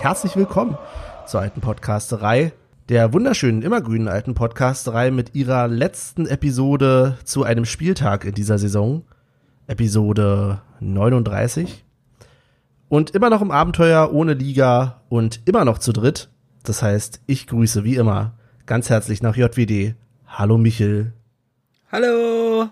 Herzlich willkommen zur alten Podcasterei, der wunderschönen, immergrünen alten Podcasterei mit ihrer letzten Episode zu einem Spieltag in dieser Saison. Episode 39. Und immer noch im Abenteuer ohne Liga und immer noch zu dritt. Das heißt, ich grüße wie immer ganz herzlich nach JWD. Hallo Michel. Hallo.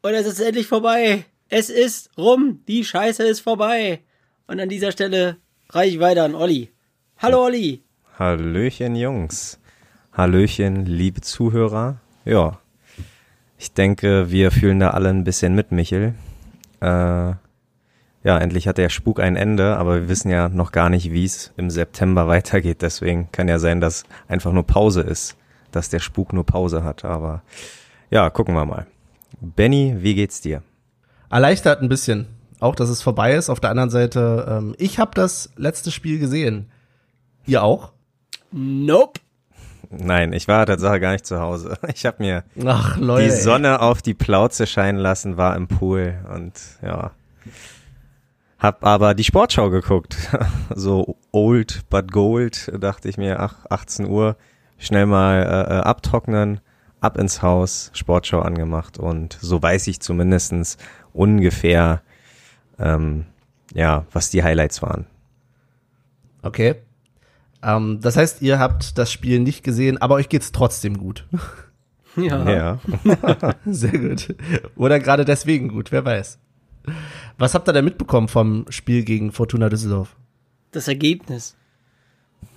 Und es ist endlich vorbei. Es ist rum. Die Scheiße ist vorbei. Und an dieser Stelle reiche ich weiter an Olli. Hallo Olli. Hallöchen Jungs. Hallöchen liebe Zuhörer. Ja, ich denke, wir fühlen da alle ein bisschen mit, Michel. Äh, ja, endlich hat der Spuk ein Ende, aber wir wissen ja noch gar nicht, wie es im September weitergeht. Deswegen kann ja sein, dass einfach nur Pause ist, dass der Spuk nur Pause hat. Aber ja, gucken wir mal. Benny, wie geht's dir? Erleichtert ein bisschen. Auch, dass es vorbei ist. Auf der anderen Seite, ähm, ich habe das letzte Spiel gesehen. Ihr auch? Nope. Nein, ich war Tatsache gar nicht zu Hause. Ich habe mir Ach, Leute, die Sonne auf die Plauze scheinen lassen, war im Pool und ja. Hab aber die Sportschau geguckt. So old but gold, dachte ich mir, ach, 18 Uhr, schnell mal äh, äh, abtrocknen, ab ins Haus, Sportschau angemacht und so weiß ich zumindestens ungefähr, ähm, ja, was die Highlights waren. Okay. Ähm, das heißt, ihr habt das Spiel nicht gesehen, aber euch geht's trotzdem gut. Ja. Ja. Sehr gut. Oder gerade deswegen gut, wer weiß. Was habt ihr denn mitbekommen vom Spiel gegen Fortuna Düsseldorf? Das Ergebnis.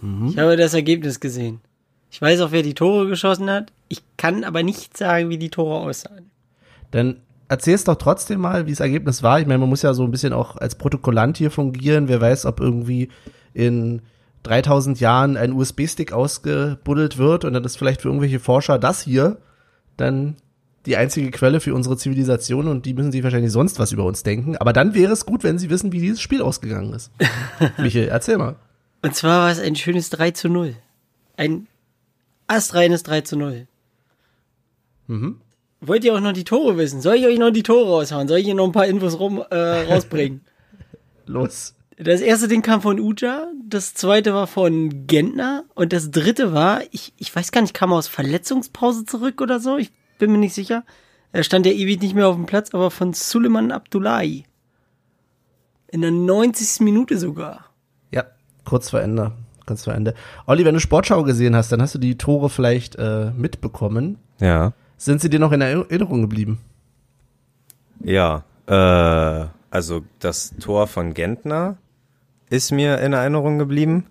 Ich habe das Ergebnis gesehen. Ich weiß auch, wer die Tore geschossen hat. Ich kann aber nicht sagen, wie die Tore aussahen. Dann erzähl's doch trotzdem mal, wie das Ergebnis war. Ich meine, man muss ja so ein bisschen auch als Protokollant hier fungieren. Wer weiß, ob irgendwie in 3000 Jahren ein USB-Stick ausgebuddelt wird und dann ist vielleicht für irgendwelche Forscher das hier dann die einzige Quelle für unsere Zivilisation und die müssen sich wahrscheinlich sonst was über uns denken. Aber dann wäre es gut, wenn sie wissen, wie dieses Spiel ausgegangen ist. Michael, erzähl mal. Und zwar war es ein schönes 3 zu 0. Ein astreines 3 zu 0. Mhm. Wollt ihr auch noch die Tore wissen? Soll ich euch noch die Tore raushauen? Soll ich hier noch ein paar Infos rum, äh, rausbringen? Los. Das erste Ding kam von Uja, das zweite war von Gentner und das dritte war, ich, ich weiß gar nicht, kam er aus Verletzungspause zurück oder so, ich bin mir nicht sicher. Er stand ja ewig nicht mehr auf dem Platz, aber von Suleiman Abdullahi. In der 90. Minute sogar. Ja, kurz vor Ende. Kurz vor Ende. Olli, wenn du Sportschau gesehen hast, dann hast du die Tore vielleicht äh, mitbekommen. Ja. Sind sie dir noch in Erinnerung geblieben? Ja, äh, also das Tor von Gentner ist mir in Erinnerung geblieben.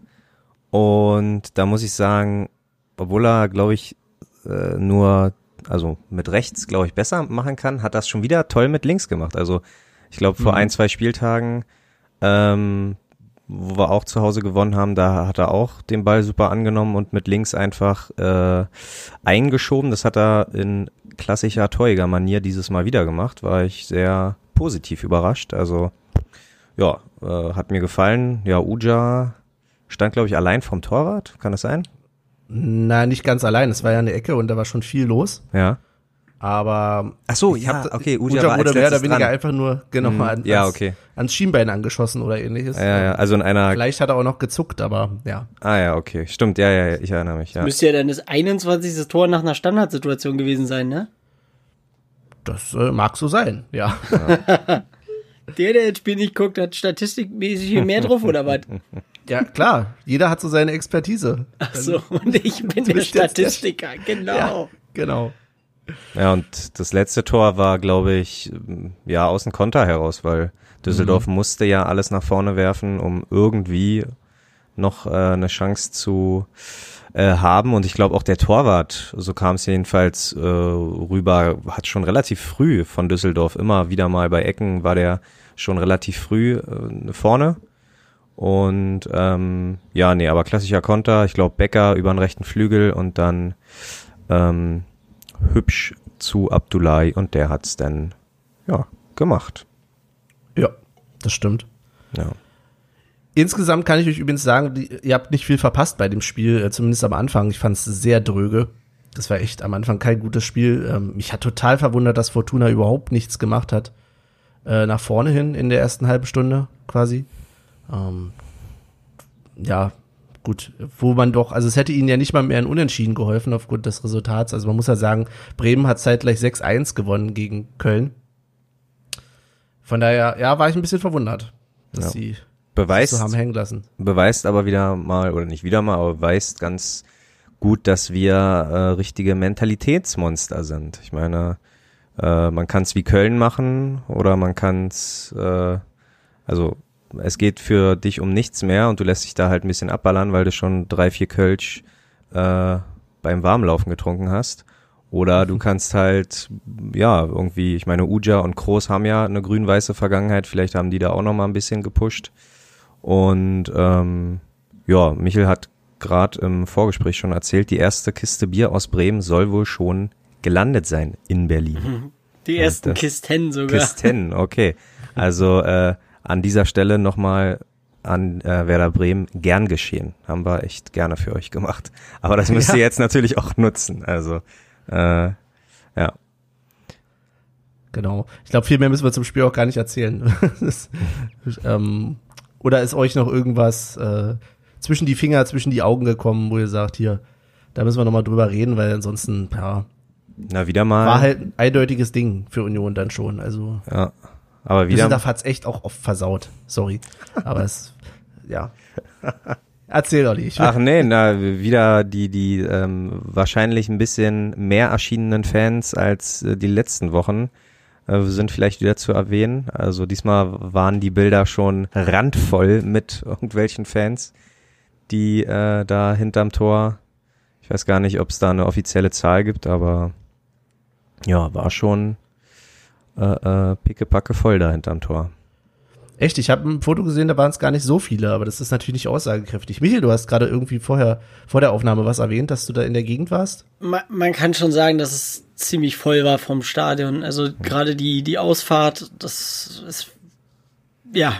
Und da muss ich sagen, obwohl er, glaube ich, äh, nur, also mit rechts, glaube ich, besser machen kann, hat das schon wieder toll mit links gemacht. Also ich glaube, vor Mhm. ein, zwei Spieltagen, ähm, wo wir auch zu Hause gewonnen haben, da hat er auch den Ball super angenommen und mit links einfach äh, eingeschoben. Das hat er in klassischer Torjäger-Manier dieses Mal wieder gemacht. War ich sehr positiv überrascht. Also ja, äh, hat mir gefallen. Ja, Uja stand, glaube ich, allein vom Torwart. Kann das sein? Na, nicht ganz allein. Es war ja eine Ecke und da war schon viel los. Ja. Aber Ach so, ich ja, hab- okay, Uja Uja wurde mehr oder weniger dran. einfach nur genau Mhm. an, Ja, ans, okay. ans Schienbein angeschossen oder ähnliches. Ja, ja, also in einer. Vielleicht hat er auch noch gezuckt, aber ja. Ah ja, okay. Stimmt, ja, ja, ja, ich erinnere mich, ja. Müsste ja dann das 21. Tor nach einer Standardsituation gewesen sein, ne? Das äh, mag so sein, ja. Der, der das Spiel nicht guckt, hat statistikmäßig hier mehr drauf, oder was? ja, klar. Jeder hat so seine Expertise. Ach so, und ich bin der jetzt der- Statistiker, genau. Ja, genau. Ja, und das letzte Tor war, glaube ich, ja, aus dem Konter heraus, weil Düsseldorf musste ja alles nach vorne werfen, um irgendwie noch äh, eine Chance zu äh, haben. Und ich glaube auch der Torwart, so kam es jedenfalls äh, rüber, hat schon relativ früh von Düsseldorf immer wieder mal bei Ecken war der schon relativ früh äh, vorne. Und ähm, ja, nee, aber klassischer Konter. Ich glaube Becker über den rechten Flügel und dann ähm, hübsch zu Abdullahi und der hat's dann ja gemacht. Ja, das stimmt. Ja. Insgesamt kann ich euch übrigens sagen, ihr habt nicht viel verpasst bei dem Spiel, äh, zumindest am Anfang. Ich fand es sehr dröge. Das war echt am Anfang kein gutes Spiel. Ähm, mich hat total verwundert, dass Fortuna überhaupt nichts gemacht hat. Äh, nach vorne hin in der ersten halben Stunde quasi. Ähm, ja, gut, wo man doch, also es hätte ihnen ja nicht mal mehr ein Unentschieden geholfen aufgrund des Resultats. Also man muss ja sagen, Bremen hat zeitgleich 6-1 gewonnen gegen Köln. Von daher, ja, war ich ein bisschen verwundert, dass Ja. sie Beweist, so haben hängen lassen. beweist aber wieder mal, oder nicht wieder mal, aber beweist ganz gut, dass wir äh, richtige Mentalitätsmonster sind. Ich meine, äh, man kann es wie Köln machen oder man kann es, äh, also es geht für dich um nichts mehr und du lässt dich da halt ein bisschen abballern, weil du schon drei, vier Kölsch äh, beim Warmlaufen getrunken hast. Oder du kannst halt, ja, irgendwie, ich meine, Uja und Kroos haben ja eine grün-weiße Vergangenheit, vielleicht haben die da auch noch mal ein bisschen gepusht. Und ähm, ja, Michel hat gerade im Vorgespräch schon erzählt, die erste Kiste Bier aus Bremen soll wohl schon gelandet sein in Berlin. Die ersten das- Kisten sogar. Kisten, okay. Also äh, an dieser Stelle nochmal an äh, Werder Bremen gern geschehen. Haben wir echt gerne für euch gemacht. Aber das müsst ihr Ja. jetzt natürlich auch nutzen. Also äh, ja. Genau. Ich glaube, viel mehr müssen wir zum Spiel auch gar nicht erzählen. das, ähm, oder ist euch noch irgendwas äh, zwischen die Finger, zwischen die Augen gekommen, wo ihr sagt, hier, da müssen wir nochmal drüber reden, weil ansonsten, ja, Na, wieder mal. war halt ein eindeutiges Ding für Union dann schon. Also Ja. Aber wieder. Düsseldorf hat's echt auch oft versaut. Sorry. Aber es, ja. Erzähl doch nicht. Ach nee, na, wieder die, die ähm, wahrscheinlich ein bisschen mehr erschienenen Fans als äh, die letzten Wochen äh, sind vielleicht wieder zu erwähnen. Also diesmal waren die Bilder schon randvoll mit irgendwelchen Fans, die äh, da hinterm Tor, ich weiß gar nicht, ob es da eine offizielle Zahl gibt, aber ja, war schon äh, äh, pickepacke voll da hinterm Tor. Echt, ich habe ein Foto gesehen, da waren es gar nicht so viele, aber das ist natürlich nicht aussagekräftig. Michael, du hast gerade irgendwie vorher, vor der Aufnahme was erwähnt, dass du da in der Gegend warst. Man, man kann schon sagen, dass es ziemlich voll war vom Stadion. Also gerade die, die Ausfahrt, das ist, ja,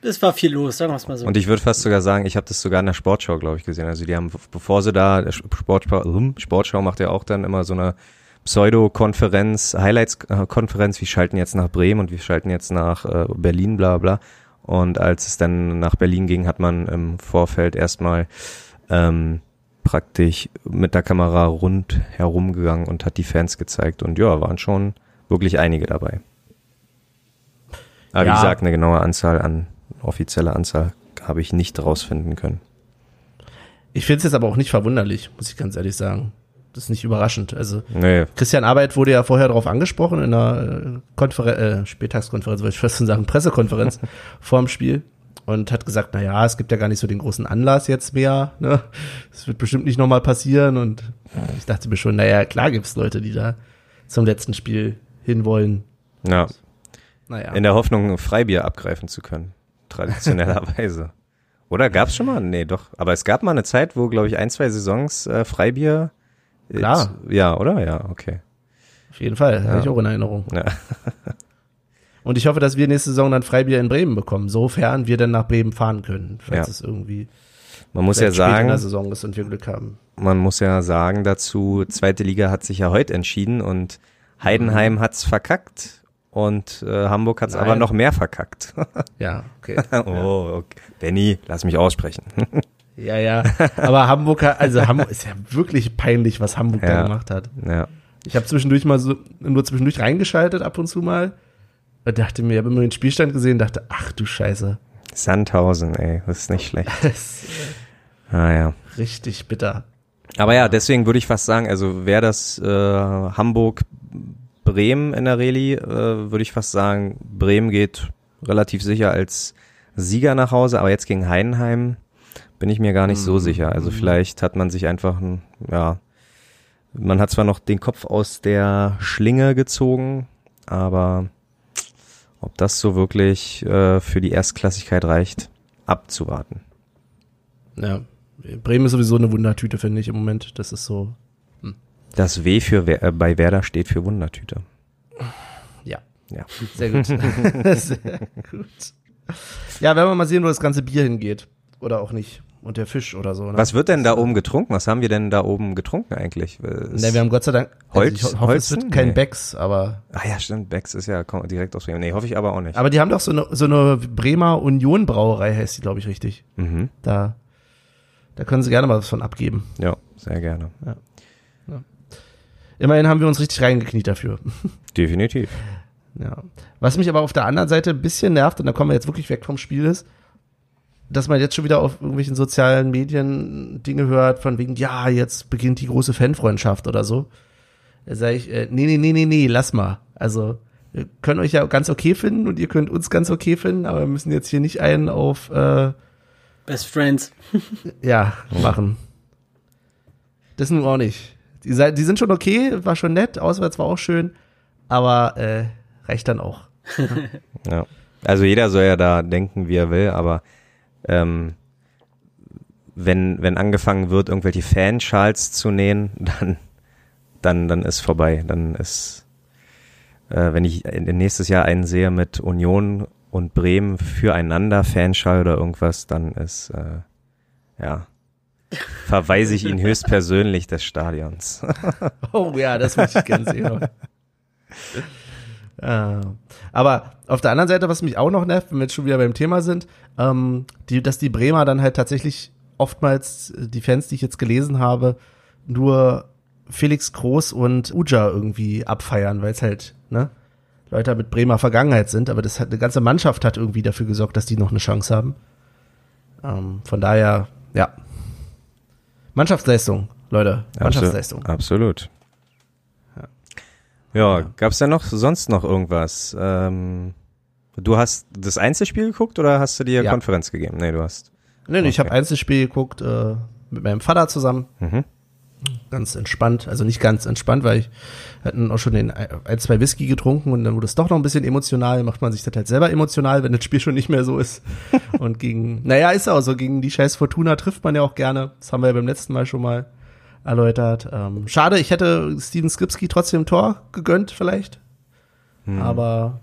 es war viel los, sagen wir es mal so. Und ich würde fast sogar sagen, ich habe das sogar in der Sportschau, glaube ich, gesehen. Also die haben, bevor sie da, der Sportschau, hm, Sportschau macht ja auch dann immer so eine Pseudo-Konferenz, Highlights-Konferenz, wir schalten jetzt nach Bremen und wir schalten jetzt nach äh, Berlin, bla bla. Und als es dann nach Berlin ging, hat man im Vorfeld erstmal ähm, praktisch mit der Kamera rund herumgegangen und hat die Fans gezeigt. Und ja, waren schon wirklich einige dabei. Aber Ja. wie gesagt, eine genaue Anzahl an, offizielle Anzahl habe ich nicht rausfinden können. Ich finde es jetzt aber auch nicht verwunderlich, muss ich ganz ehrlich sagen. Das ist nicht überraschend. Also Nee, Christian Arbeit wurde ja vorher darauf angesprochen in einer äh, Konferen äh, Spieltagskonferenz, wollte ich fast schon sagen, Pressekonferenz vorm Spiel und hat gesagt, na ja, es gibt ja gar nicht so den großen Anlass jetzt mehr, ne? Es wird bestimmt nicht nochmal passieren und ich dachte mir schon, naja, klar gibt's Leute, die da zum letzten Spiel hinwollen. ja. Naja. In der Hoffnung, Freibier abgreifen zu können. Traditionellerweise. Oder gab's schon mal? Nee, doch. Aber es gab mal eine Zeit, wo, glaube ich, ein, zwei Saisons äh, Freibier. Klar. Ja, oder? Ja, okay. Auf jeden Fall, habe ich auch in Erinnerung. Ja. Und ich hoffe, dass wir nächste Saison dann Freibier in Bremen bekommen, sofern wir dann nach Bremen fahren können, falls Ja. es irgendwie Man muss ja spät in der sagen, Saison ist und wir Glück haben. man muss ja sagen dazu, zweite Liga hat sich ja heute entschieden und Heidenheim hat's verkackt und äh, Hamburg hat's Nein. aber noch mehr verkackt. Ja, okay. oh, okay. Benny, lass mich aussprechen. Ja, ja. Aber Hamburg, also Hamburg ist ja wirklich peinlich, was Hamburg da Ja. gemacht hat. ja. Ich habe zwischendurch mal so, nur zwischendurch reingeschaltet ab und zu mal. Und dachte mir, ich habe immer den Spielstand gesehen, dachte, ach du Scheiße. Sandhausen, ey, das ist nicht schlecht. Ist Ah ja. richtig bitter. Aber ja, deswegen würde ich fast sagen, also wäre das äh, Hamburg Bremen in der Rallye, äh, würde ich fast sagen, Bremen geht relativ sicher als Sieger nach Hause, aber jetzt gegen Heidenheim bin ich mir gar nicht so sicher. Also vielleicht hat man sich einfach, ein, ja, man hat zwar noch den Kopf aus der Schlinge gezogen, aber ob das so wirklich äh, für die Erstklassigkeit reicht, abzuwarten. Ja. Bremen ist sowieso eine Wundertüte, finde ich im Moment. Das ist so, Das W für äh, bei Werder steht für Wundertüte. ja. Ja. Sehr gut. Sehr gut. Ja, werden wir mal sehen, wo das ganze Bier hingeht. Oder auch nicht. Und der Fisch oder so. Ne? Was wird denn da oben getrunken? Was haben wir denn da oben getrunken eigentlich? Ne, wir haben Gott sei Dank, Holz- also ich hoffe, es wird kein Nee. Becks, aber, ah ja, stimmt, Becks ist ja direkt aus Bremen. Nee, hoffe ich aber auch nicht. aber die haben doch so eine, so eine Bremer Union Brauerei, heißt die, glaube ich, richtig. mhm. Da, da können sie gerne mal was von abgeben. Ja, sehr gerne. Immerhin haben wir uns richtig reingekniet dafür. Definitiv. Ja. Was mich aber auf der anderen Seite ein bisschen nervt, und da kommen wir jetzt wirklich weg vom Spiel, ist, dass man jetzt schon wieder auf irgendwelchen sozialen Medien Dinge hört, von wegen, ja, jetzt beginnt die große Fanfreundschaft oder so. Da sage ich, äh, nee, nee, nee, nee, nee, lass mal. Also, wir können euch ja ganz okay finden und ihr könnt uns ganz okay finden, aber wir müssen jetzt hier nicht einen auf, äh, Best Friends. ja, machen. Das nun auch nicht. Die, die sind schon okay, war schon nett, auswärts war auch schön, aber äh, reicht dann auch. Ja. Also jeder soll ja da denken, wie er will, aber ähm, wenn, wenn angefangen wird, irgendwelche Fanschals zu nähen, dann, dann, dann ist vorbei. Dann ist, äh, wenn ich nächstes Jahr einen sehe mit Union und Bremen füreinander, Fanschal oder irgendwas, dann ist, äh, ja, verweise ich ihn höchstpersönlich des Stadions. Oh ja, das möchte ich gerne sehen. äh, aber auf der anderen Seite, was mich auch noch nervt, wenn wir jetzt schon wieder beim Thema sind, ähm, die, dass die Bremer dann halt tatsächlich oftmals äh, die Fans, die ich jetzt gelesen habe, nur Felix Groß und Uja irgendwie abfeiern, weil es halt, ne, Leute mit Bremer Vergangenheit sind, aber das hat eine ganze Mannschaft hat irgendwie dafür gesorgt, dass die noch eine Chance haben. Ähm, von daher, ja. Mannschaftsleistung, Leute. Mannschaftsleistung. Absolut. Ja, gab's da noch sonst noch irgendwas? Ähm, du hast das Einzelspiel geguckt oder hast du dir Ja. Konferenz gegeben? Nee, du hast. Nee, nee, ich habe Okay. Einzelspiel geguckt äh, mit meinem Vater zusammen. Mhm. Ganz entspannt. Also nicht ganz entspannt, weil ich hatten auch schon den ein, ein, zwei Whisky getrunken und dann wurde es doch noch ein bisschen emotional. Macht man sich das halt selber emotional, wenn das Spiel schon nicht mehr so ist. und gegen, naja, ist auch so, gegen die scheiß Fortuna trifft man ja auch gerne. Das haben wir ja beim letzten Mal schon mal erläutert. Ähm, schade, ich hätte Steven Skripski trotzdem Tor gegönnt vielleicht. Aber,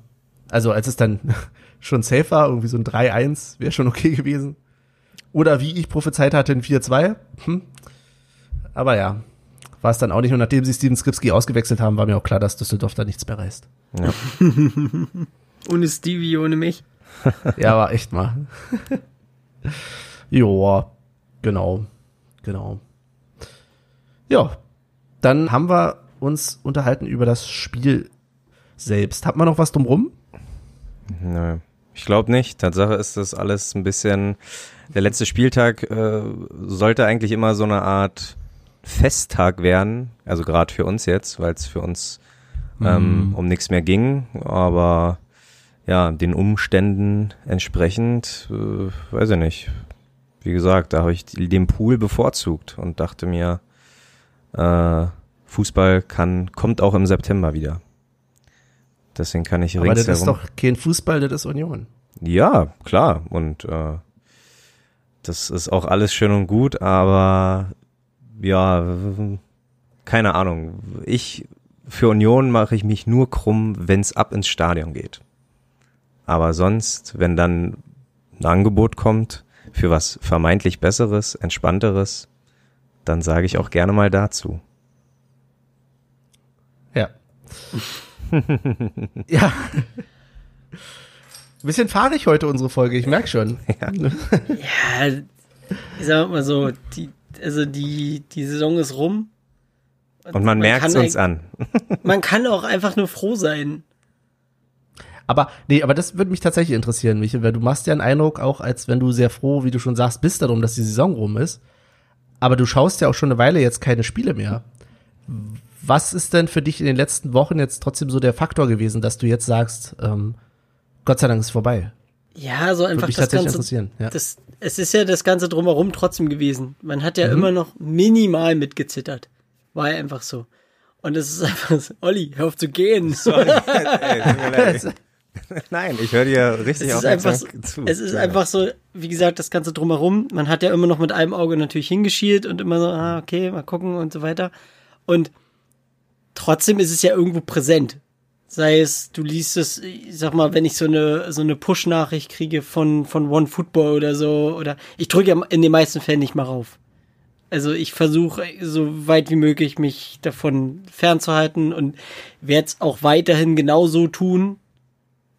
also als es dann schon safe war, irgendwie so ein 3-1, wäre schon okay gewesen. Oder wie ich prophezeit hatte, ein 4-2. Hm. Aber ja, war es dann auch nicht. Und nachdem sie Steven Skripski ausgewechselt haben, war mir auch klar, dass Düsseldorf da nichts mehr reißt. Ja. Ohne Stevie, ohne mich. Ja, war echt mal. Joa, genau, genau. Ja, dann haben wir uns unterhalten über das Spiel selbst. Hat man noch was drumrum? Nö. Ich glaube nicht. Tatsache ist das alles ein bisschen. Der letzte Spieltag äh, sollte eigentlich immer so eine Art Festtag werden. Also gerade für uns jetzt, weil es für uns ähm, um nichts mehr ging. Aber ja, den Umständen entsprechend, äh, weiß ich nicht. Wie gesagt, da habe ich den Pool bevorzugt und dachte mir, äh, Fußball kann, kommt auch im September wieder. Deswegen kann ich Aber das ist doch kein Fußball, das ist Union. Ja, klar. Und äh, das ist auch alles schön und gut, aber ja, keine Ahnung. Ich für Union mache ich mich nur krumm, wenn es ab ins Stadion geht. Aber sonst, wenn dann ein Angebot kommt für was vermeintlich Besseres, Entspannteres, dann sage ich auch gerne mal dazu. Ja. ja. Ein bisschen fahrig heute unsere Folge, ich merk schon. Ja, ich sag mal so, die, also die, die Saison ist rum. Und man merkt es uns an. Man kann auch einfach nur froh sein. Aber nee, aber das würde mich tatsächlich interessieren, Michael, weil du machst ja einen Eindruck, auch als wenn du sehr froh, wie du schon sagst, bist darum, dass die Saison rum ist. Aber du schaust ja auch schon eine Weile jetzt keine Spiele mehr. Was ist denn für dich in den letzten Wochen jetzt trotzdem so der Faktor gewesen, dass du jetzt sagst, ähm, Gott sei Dank ist vorbei? Ja, so Würde einfach mich das tatsächlich Ganze. interessieren. Ja. Das, es ist ja das Ganze drumherum trotzdem gewesen. Man hat ja Mhm. immer noch minimal mitgezittert. War ja einfach so. Und es ist einfach so, Olli, hör auf zu gehen. Nein, ich höre dir richtig ist einfach, so, zu. es ist Ja. einfach so, wie gesagt, das Ganze drumherum. Man hat ja immer noch mit einem Auge natürlich hingeschielt und immer so, ah, okay, mal gucken und so weiter. Und trotzdem ist es ja irgendwo präsent. Sei es, du liest es, ich sag mal, wenn ich so eine, so eine Push-Nachricht kriege von, von One Football oder so, oder ich drücke ja in den meisten Fällen nicht mal rauf. Also ich versuche so weit wie möglich mich davon fernzuhalten und werde es auch weiterhin genauso tun,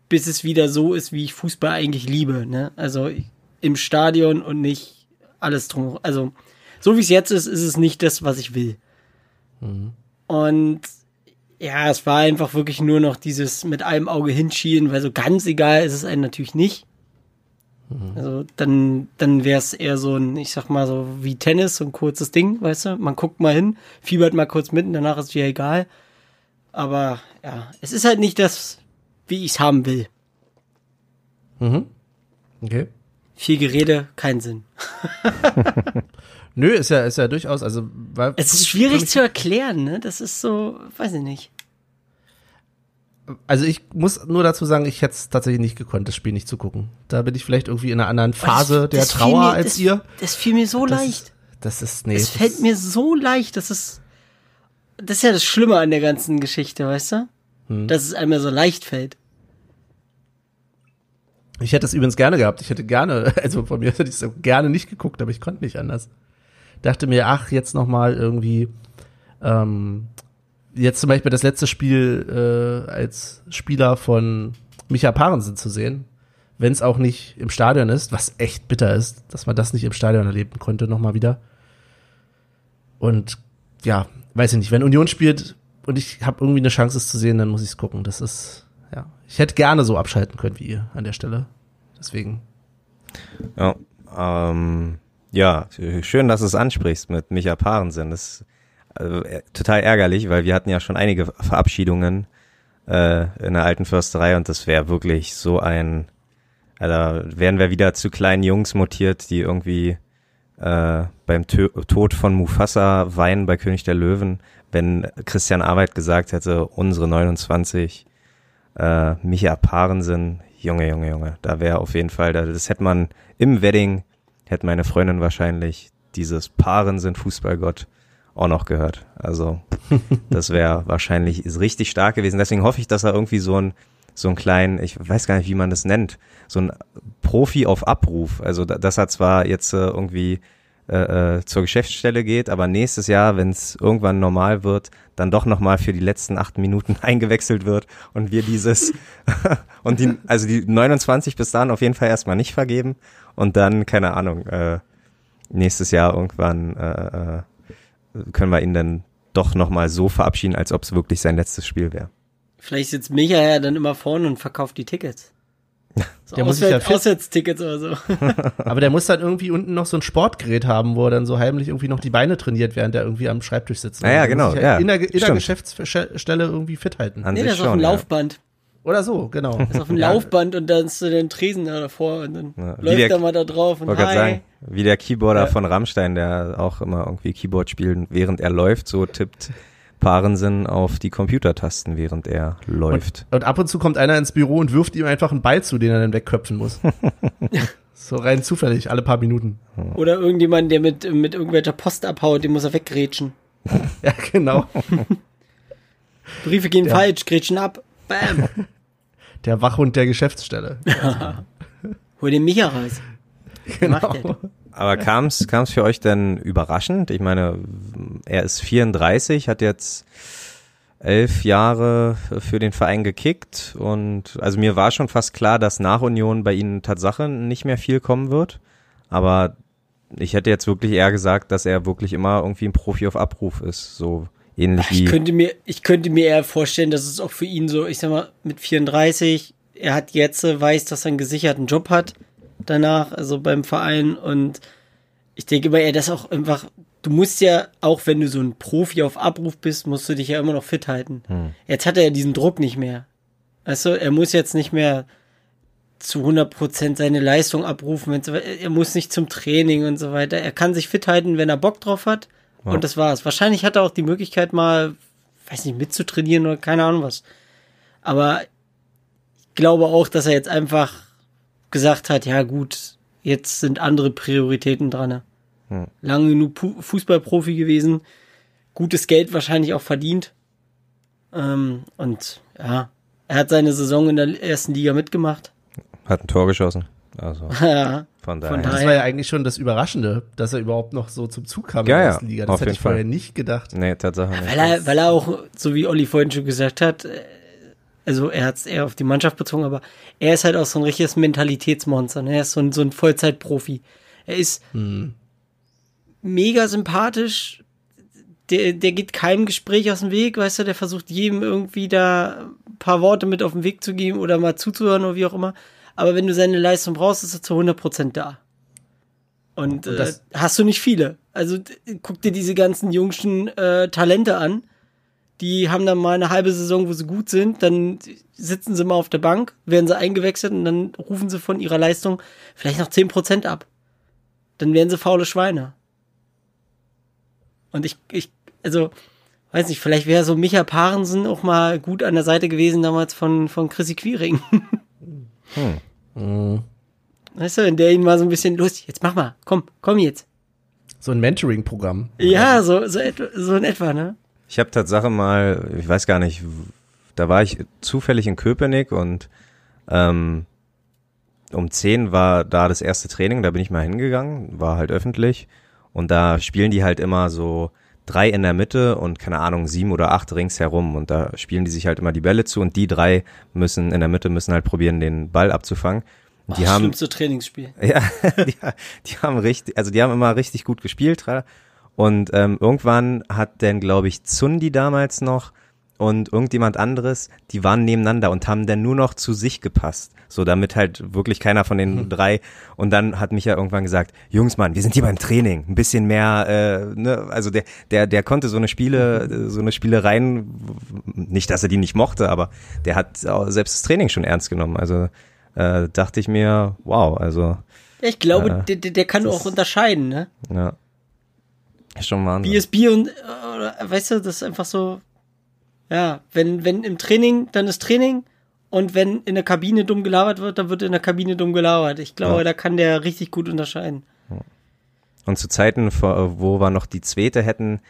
bis es wieder so ist, wie ich Fußball eigentlich liebe. Ne? Also im Stadion und nicht alles drum. Also so wie es jetzt ist, ist es nicht das, was ich will. Mhm. Und ja, es war einfach wirklich nur noch dieses mit einem Auge hinschielen, weil so ganz egal ist es einem natürlich nicht. Mhm. Also dann, dann wäre es eher so ein, ich sag mal so wie Tennis, so ein kurzes Ding, weißt du? Man guckt mal hin, fiebert mal kurz mit und danach ist es wieder egal. Aber ja, es ist halt nicht das, wie ich es haben will. Mhm. Okay. Viel Gerede, kein Sinn. Nö, ist ja, ist ja durchaus, also, weil. Es ist schwierig zu erklären, ne? Das ist so, weiß ich nicht. Also ich muss nur dazu sagen, ich hätte es tatsächlich nicht gekonnt, das Spiel nicht zu gucken. Da bin ich vielleicht irgendwie in einer anderen Phase das, der Trauer mir, als das, ihr. Das fiel mir so das, leicht. Das ist, nee. Das, fällt mir so leicht, das ist, das ist ja das Schlimme an der ganzen Geschichte, weißt du? Hm. Dass es einem so leicht fällt. Ich hätte es übrigens gerne gehabt. Ich hätte gerne, also von mir hätte ich es gerne nicht geguckt, aber ich konnte nicht anders dachte mir, ach, jetzt noch mal irgendwie, ähm, jetzt zum Beispiel das letzte Spiel äh, als Spieler von Micha Parensen zu sehen, wenn es auch nicht im Stadion ist, was echt bitter ist, dass man das nicht im Stadion erleben konnte, noch mal wieder. Und ja, weiß ich nicht, wenn Union spielt und ich habe irgendwie eine Chance, es zu sehen, dann muss ich es gucken. Das ist, ja, ich hätte gerne so abschalten können wie ihr an der Stelle. Deswegen. Ja, ähm, ja, schön, dass du es ansprichst mit Micha Parensen. Das ist also, äh, total ärgerlich, weil wir hatten ja schon einige Verabschiedungen äh, in der alten Försterei und das wäre wirklich so ein, also wären wir wieder zu kleinen Jungs mutiert, die irgendwie äh, beim Tö Tod von Mufasa weinen bei König der Löwen, wenn Christian Arbeit gesagt hätte, unsere 29 äh, Micha Parensen, Junge, Junge, Junge, da wäre auf jeden Fall, das hätte man im Wedding hätte meine Freundin wahrscheinlich dieses Paaren sind Fußballgott auch noch gehört. Also das wäre wahrscheinlich ist richtig stark gewesen. Deswegen hoffe ich, dass er irgendwie so ein so ein kleinen, ich weiß gar nicht, wie man das nennt, so ein Profi auf Abruf. Also dass er zwar jetzt äh, irgendwie äh, äh, zur Geschäftsstelle geht, aber nächstes Jahr, wenn es irgendwann normal wird, dann doch nochmal für die letzten acht Minuten eingewechselt wird und wir dieses und die, also die 29 bis dahin auf jeden Fall erstmal nicht vergeben und dann, keine Ahnung, äh, nächstes Jahr irgendwann äh, äh, können wir ihn dann doch nochmal so verabschieden, als ob es wirklich sein letztes Spiel wäre. Vielleicht sitzt Micha ja dann immer vorne und verkauft die Tickets. So der muss sich ja Auswärtstickets oder so. Aber der muss dann irgendwie unten noch so ein Sportgerät haben, wo er dann so heimlich irgendwie noch die Beine trainiert, während er irgendwie am Schreibtisch sitzt. Naja, genau. Ja, ja, in der, in der Geschäftsstelle irgendwie fit halten. An nee, das ist auf dem Laufband. Oder so, genau. Ist auf dem Laufband und dann ist den Tresen da davor und dann ja, läuft der, er mal da drauf und hi. Sagen, wie der Keyboarder ja. von Rammstein, der auch immer irgendwie Keyboard spielt, während er läuft, so tippt Parensen auf die Computertasten, während er läuft. Und, und, ab und zu kommt einer ins Büro und wirft ihm einfach einen Ball zu, den er dann wegköpfen muss. so rein zufällig, alle paar Minuten. Oder irgendjemand, der mit, mit irgendwelcher Post abhaut, den muss er weggrätschen. ja, genau. Briefe gehen ja. falsch, grätschen ab. Bam. der Wachhund der Geschäftsstelle. Hol den Micha raus. Genau. Aber kam es für euch denn überraschend? Ich meine, er ist 34, hat jetzt elf Jahre für den Verein gekickt und also mir war schon fast klar, dass nach Union bei ihnen Tatsache nicht mehr viel kommen wird. Aber ich hätte jetzt wirklich eher gesagt, dass er wirklich immer irgendwie ein Profi auf Abruf ist. So Ähnlich ich könnte mir, ich könnte mir eher vorstellen, dass es auch für ihn so, ich sag mal, mit 34, er hat jetzt, weiß, dass er einen gesicherten Job hat danach, also beim Verein und ich denke mal, er das auch einfach, du musst ja, auch wenn du so ein Profi auf Abruf bist, musst du dich ja immer noch fit halten. Hm. Jetzt hat er ja diesen Druck nicht mehr. Also er muss jetzt nicht mehr zu 100 Prozent seine Leistung abrufen, er muss nicht zum Training und so weiter. Er kann sich fit halten, wenn er Bock drauf hat ja. Und das war's. Wahrscheinlich hat er auch die Möglichkeit mal, weiß nicht, mitzutrainieren oder keine Ahnung was. Aber ich glaube auch, dass er jetzt einfach gesagt hat, ja gut, jetzt sind andere Prioritäten dran. Hm. Lange genug Fußballprofi gewesen, gutes Geld wahrscheinlich auch verdient. Ähm, und ja, Er hat seine Saison in der ersten Liga mitgemacht. Hat ein Tor geschossen. Also Ja. von Von daher. Das daher- war ja eigentlich schon das Überraschende, dass er überhaupt noch so zum Zug kam Ja, in der ja, ersten Liga. Das auf hätte ich vorher Fall. nicht gedacht. nee, Tatsache nicht. Weil er, weil er auch, so wie Olli vorhin schon gesagt hat, äh, also er hat es eher auf die Mannschaft bezogen, aber er ist halt auch so ein richtiges Mentalitätsmonster. Ne? Er ist so ein, so ein Vollzeitprofi. Er ist mega sympathisch. Der, der geht keinem Gespräch aus dem Weg, weißt du, der versucht jedem irgendwie da ein paar Worte mit auf den Weg zu geben oder mal zuzuhören oder wie auch immer. Aber wenn du seine Leistung brauchst, ist er zu 100% da. Und, Und äh, das- hast du nicht viele. Also guck dir diese ganzen jungschen äh, Talente an. Die haben dann mal eine halbe Saison, wo sie gut sind, dann sitzen sie mal auf der Bank, werden sie eingewechselt und dann rufen sie von ihrer Leistung vielleicht noch 10% ab. Dann werden sie faule Schweine. Und ich, ich, also, weiß nicht, vielleicht wäre so Micha Parensen auch mal gut an der Seite gewesen damals von, von Chrissy Quiring. Weißt du, wenn der ihn mal so ein bisschen, los, jetzt mach mal, komm, komm jetzt. So ein Mentoring-Programm. Ja, so, so, etwa, so in etwa, ne? Ich habe Tatsache mal, ich weiß gar nicht, da war ich zufällig in Köpenick und ähm, um 10 war da das erste Training, da bin ich mal hingegangen, war halt öffentlich und da spielen die halt immer so drei in der Mitte und keine Ahnung, sieben oder acht ringsherum und da spielen die sich halt immer die Bälle zu und die drei müssen in der Mitte müssen halt probieren, den Ball abzufangen. Und die das haben, schlimmste Trainingsspiel. ja, die, die haben richtig, also die haben immer richtig gut gespielt. Und ähm, irgendwann hat dann, glaube ich, Zundi damals noch und irgendjemand anderes, die waren nebeneinander und haben dann nur noch zu sich gepasst. So, damit halt wirklich keiner von den drei. Und dann hat Micha irgendwann gesagt, Jungs, Mann, wir sind hier beim Training. Ein bisschen mehr, äh, ne, also der, der, der konnte so eine Spiele, äh, so eine Spielereien, nicht, dass er die nicht mochte, aber der hat selbst das Training schon ernst genommen. Also äh, dachte ich mir, wow, also Ja, ich glaube, Ja. der, der der kann auch unterscheiden, ne? ja. Ist schon Wahnsinn. Bier und, äh, weißt du, das ist einfach so, ja, wenn, wenn im Training, dann ist Training und wenn in der Kabine dumm gelabert wird, dann wird in der Kabine dumm gelabert. Ich glaube, Ja. da kann der richtig gut unterscheiden. Und zu Zeiten, vor- wo wir noch die Zweite hätten,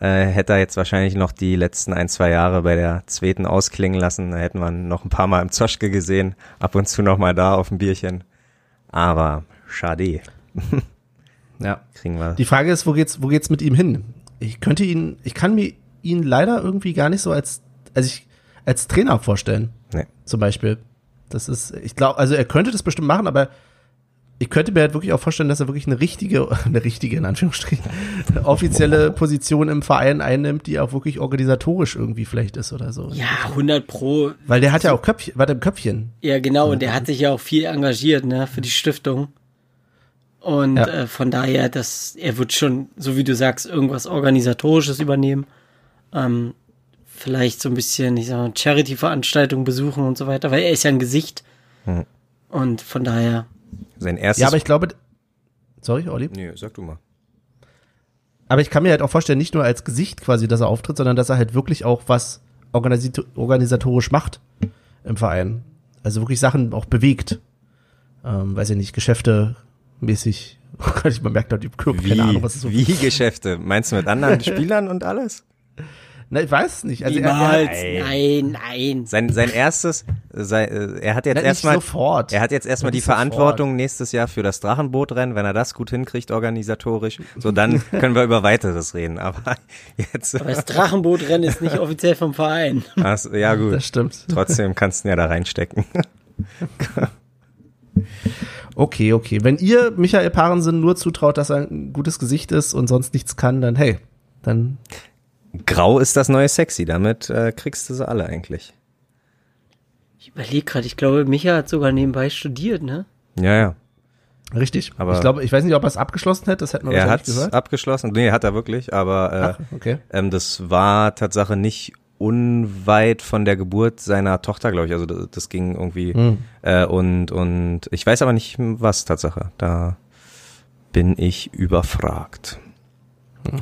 äh, hätte er jetzt wahrscheinlich noch die letzten ein, zwei Jahre bei der Zweiten ausklingen lassen. Da hätten wir noch ein paar Mal im Zoschke gesehen, ab und zu noch mal da auf dem Bierchen. Aber schade, Ja. kriegen wir. Die Frage ist, wo geht's, wo geht's mit ihm hin? Ich könnte ihn, ich kann mir ihn leider irgendwie gar nicht so als, als ich, als Trainer vorstellen. Nee. Zum Beispiel. Das ist, ich glaube, also er könnte das bestimmt machen, aber ich könnte mir halt wirklich auch vorstellen, dass er wirklich eine richtige, eine richtige, in Anführungsstrichen, offizielle Position im Verein einnimmt, die auch wirklich organisatorisch irgendwie vielleicht ist oder so. Ja, 100 pro. Weil der hat ja auch Köpfchen, warte, im Köpfchen. Ja, genau, und der hat sich ja auch viel engagiert, ne, für die Stiftung. Und Ja. äh, von daher, dass er wird schon, so wie du sagst, irgendwas Organisatorisches übernehmen. Ähm, vielleicht so ein bisschen, ich sag mal, Charity-Veranstaltungen besuchen und so weiter, weil er ist ja ein Gesicht. Hm. Und von daher, Sein erstes. Ja, aber ich glaube, sorry, Olli. nee, sag du mal. Aber ich kann mir halt auch vorstellen, nicht nur als Gesicht quasi, dass er auftritt, sondern dass er halt wirklich auch was organisatorisch macht im Verein. Also wirklich Sachen auch bewegt. Ähm, weiß ich nicht, Geschäfte mäßig. Oh Gott, ich man merkt halt, ich habe keine Ahnung, was ist so. wie Geschäfte? Meinst du mit anderen Spielern und alles? Na, ich weiß es nicht. Also er, er, niemals, nein, nein. Sein, sein erstes, sein, äh, er hat jetzt erstmal, sofort. er hat jetzt erstmal die sofort. Verantwortung nächstes Jahr für das Drachenbootrennen. Wenn er das gut hinkriegt organisatorisch, so dann können wir über weiteres reden. Aber jetzt, Aber das Drachenbootrennen ist nicht offiziell vom Verein. Ach, ja gut. das stimmt. Trotzdem kannst du ihn ja da reinstecken. Okay, okay. Wenn ihr Michael Parensen nur zutraut, dass er ein gutes Gesicht ist und sonst nichts kann, dann hey, dann Grau ist das neue Sexy. Damit äh, kriegst du sie alle eigentlich. Ich überlege gerade, ich glaube, Micha hat sogar nebenbei studiert, ne? Ja, ja. richtig. Aber- ich glaube, ich weiß nicht, ob er es abgeschlossen hat, das hätten wir Er hat wahrscheinlich gehört. abgeschlossen. Nee, hat er wirklich. Aber äh, Ach, okay. Ähm, das war Tatsache nicht unweit von der Geburt seiner Tochter, glaube ich. Also das, das ging irgendwie Hm. äh, und und ich weiß aber nicht was Tatsache. Da bin ich überfragt. Hm.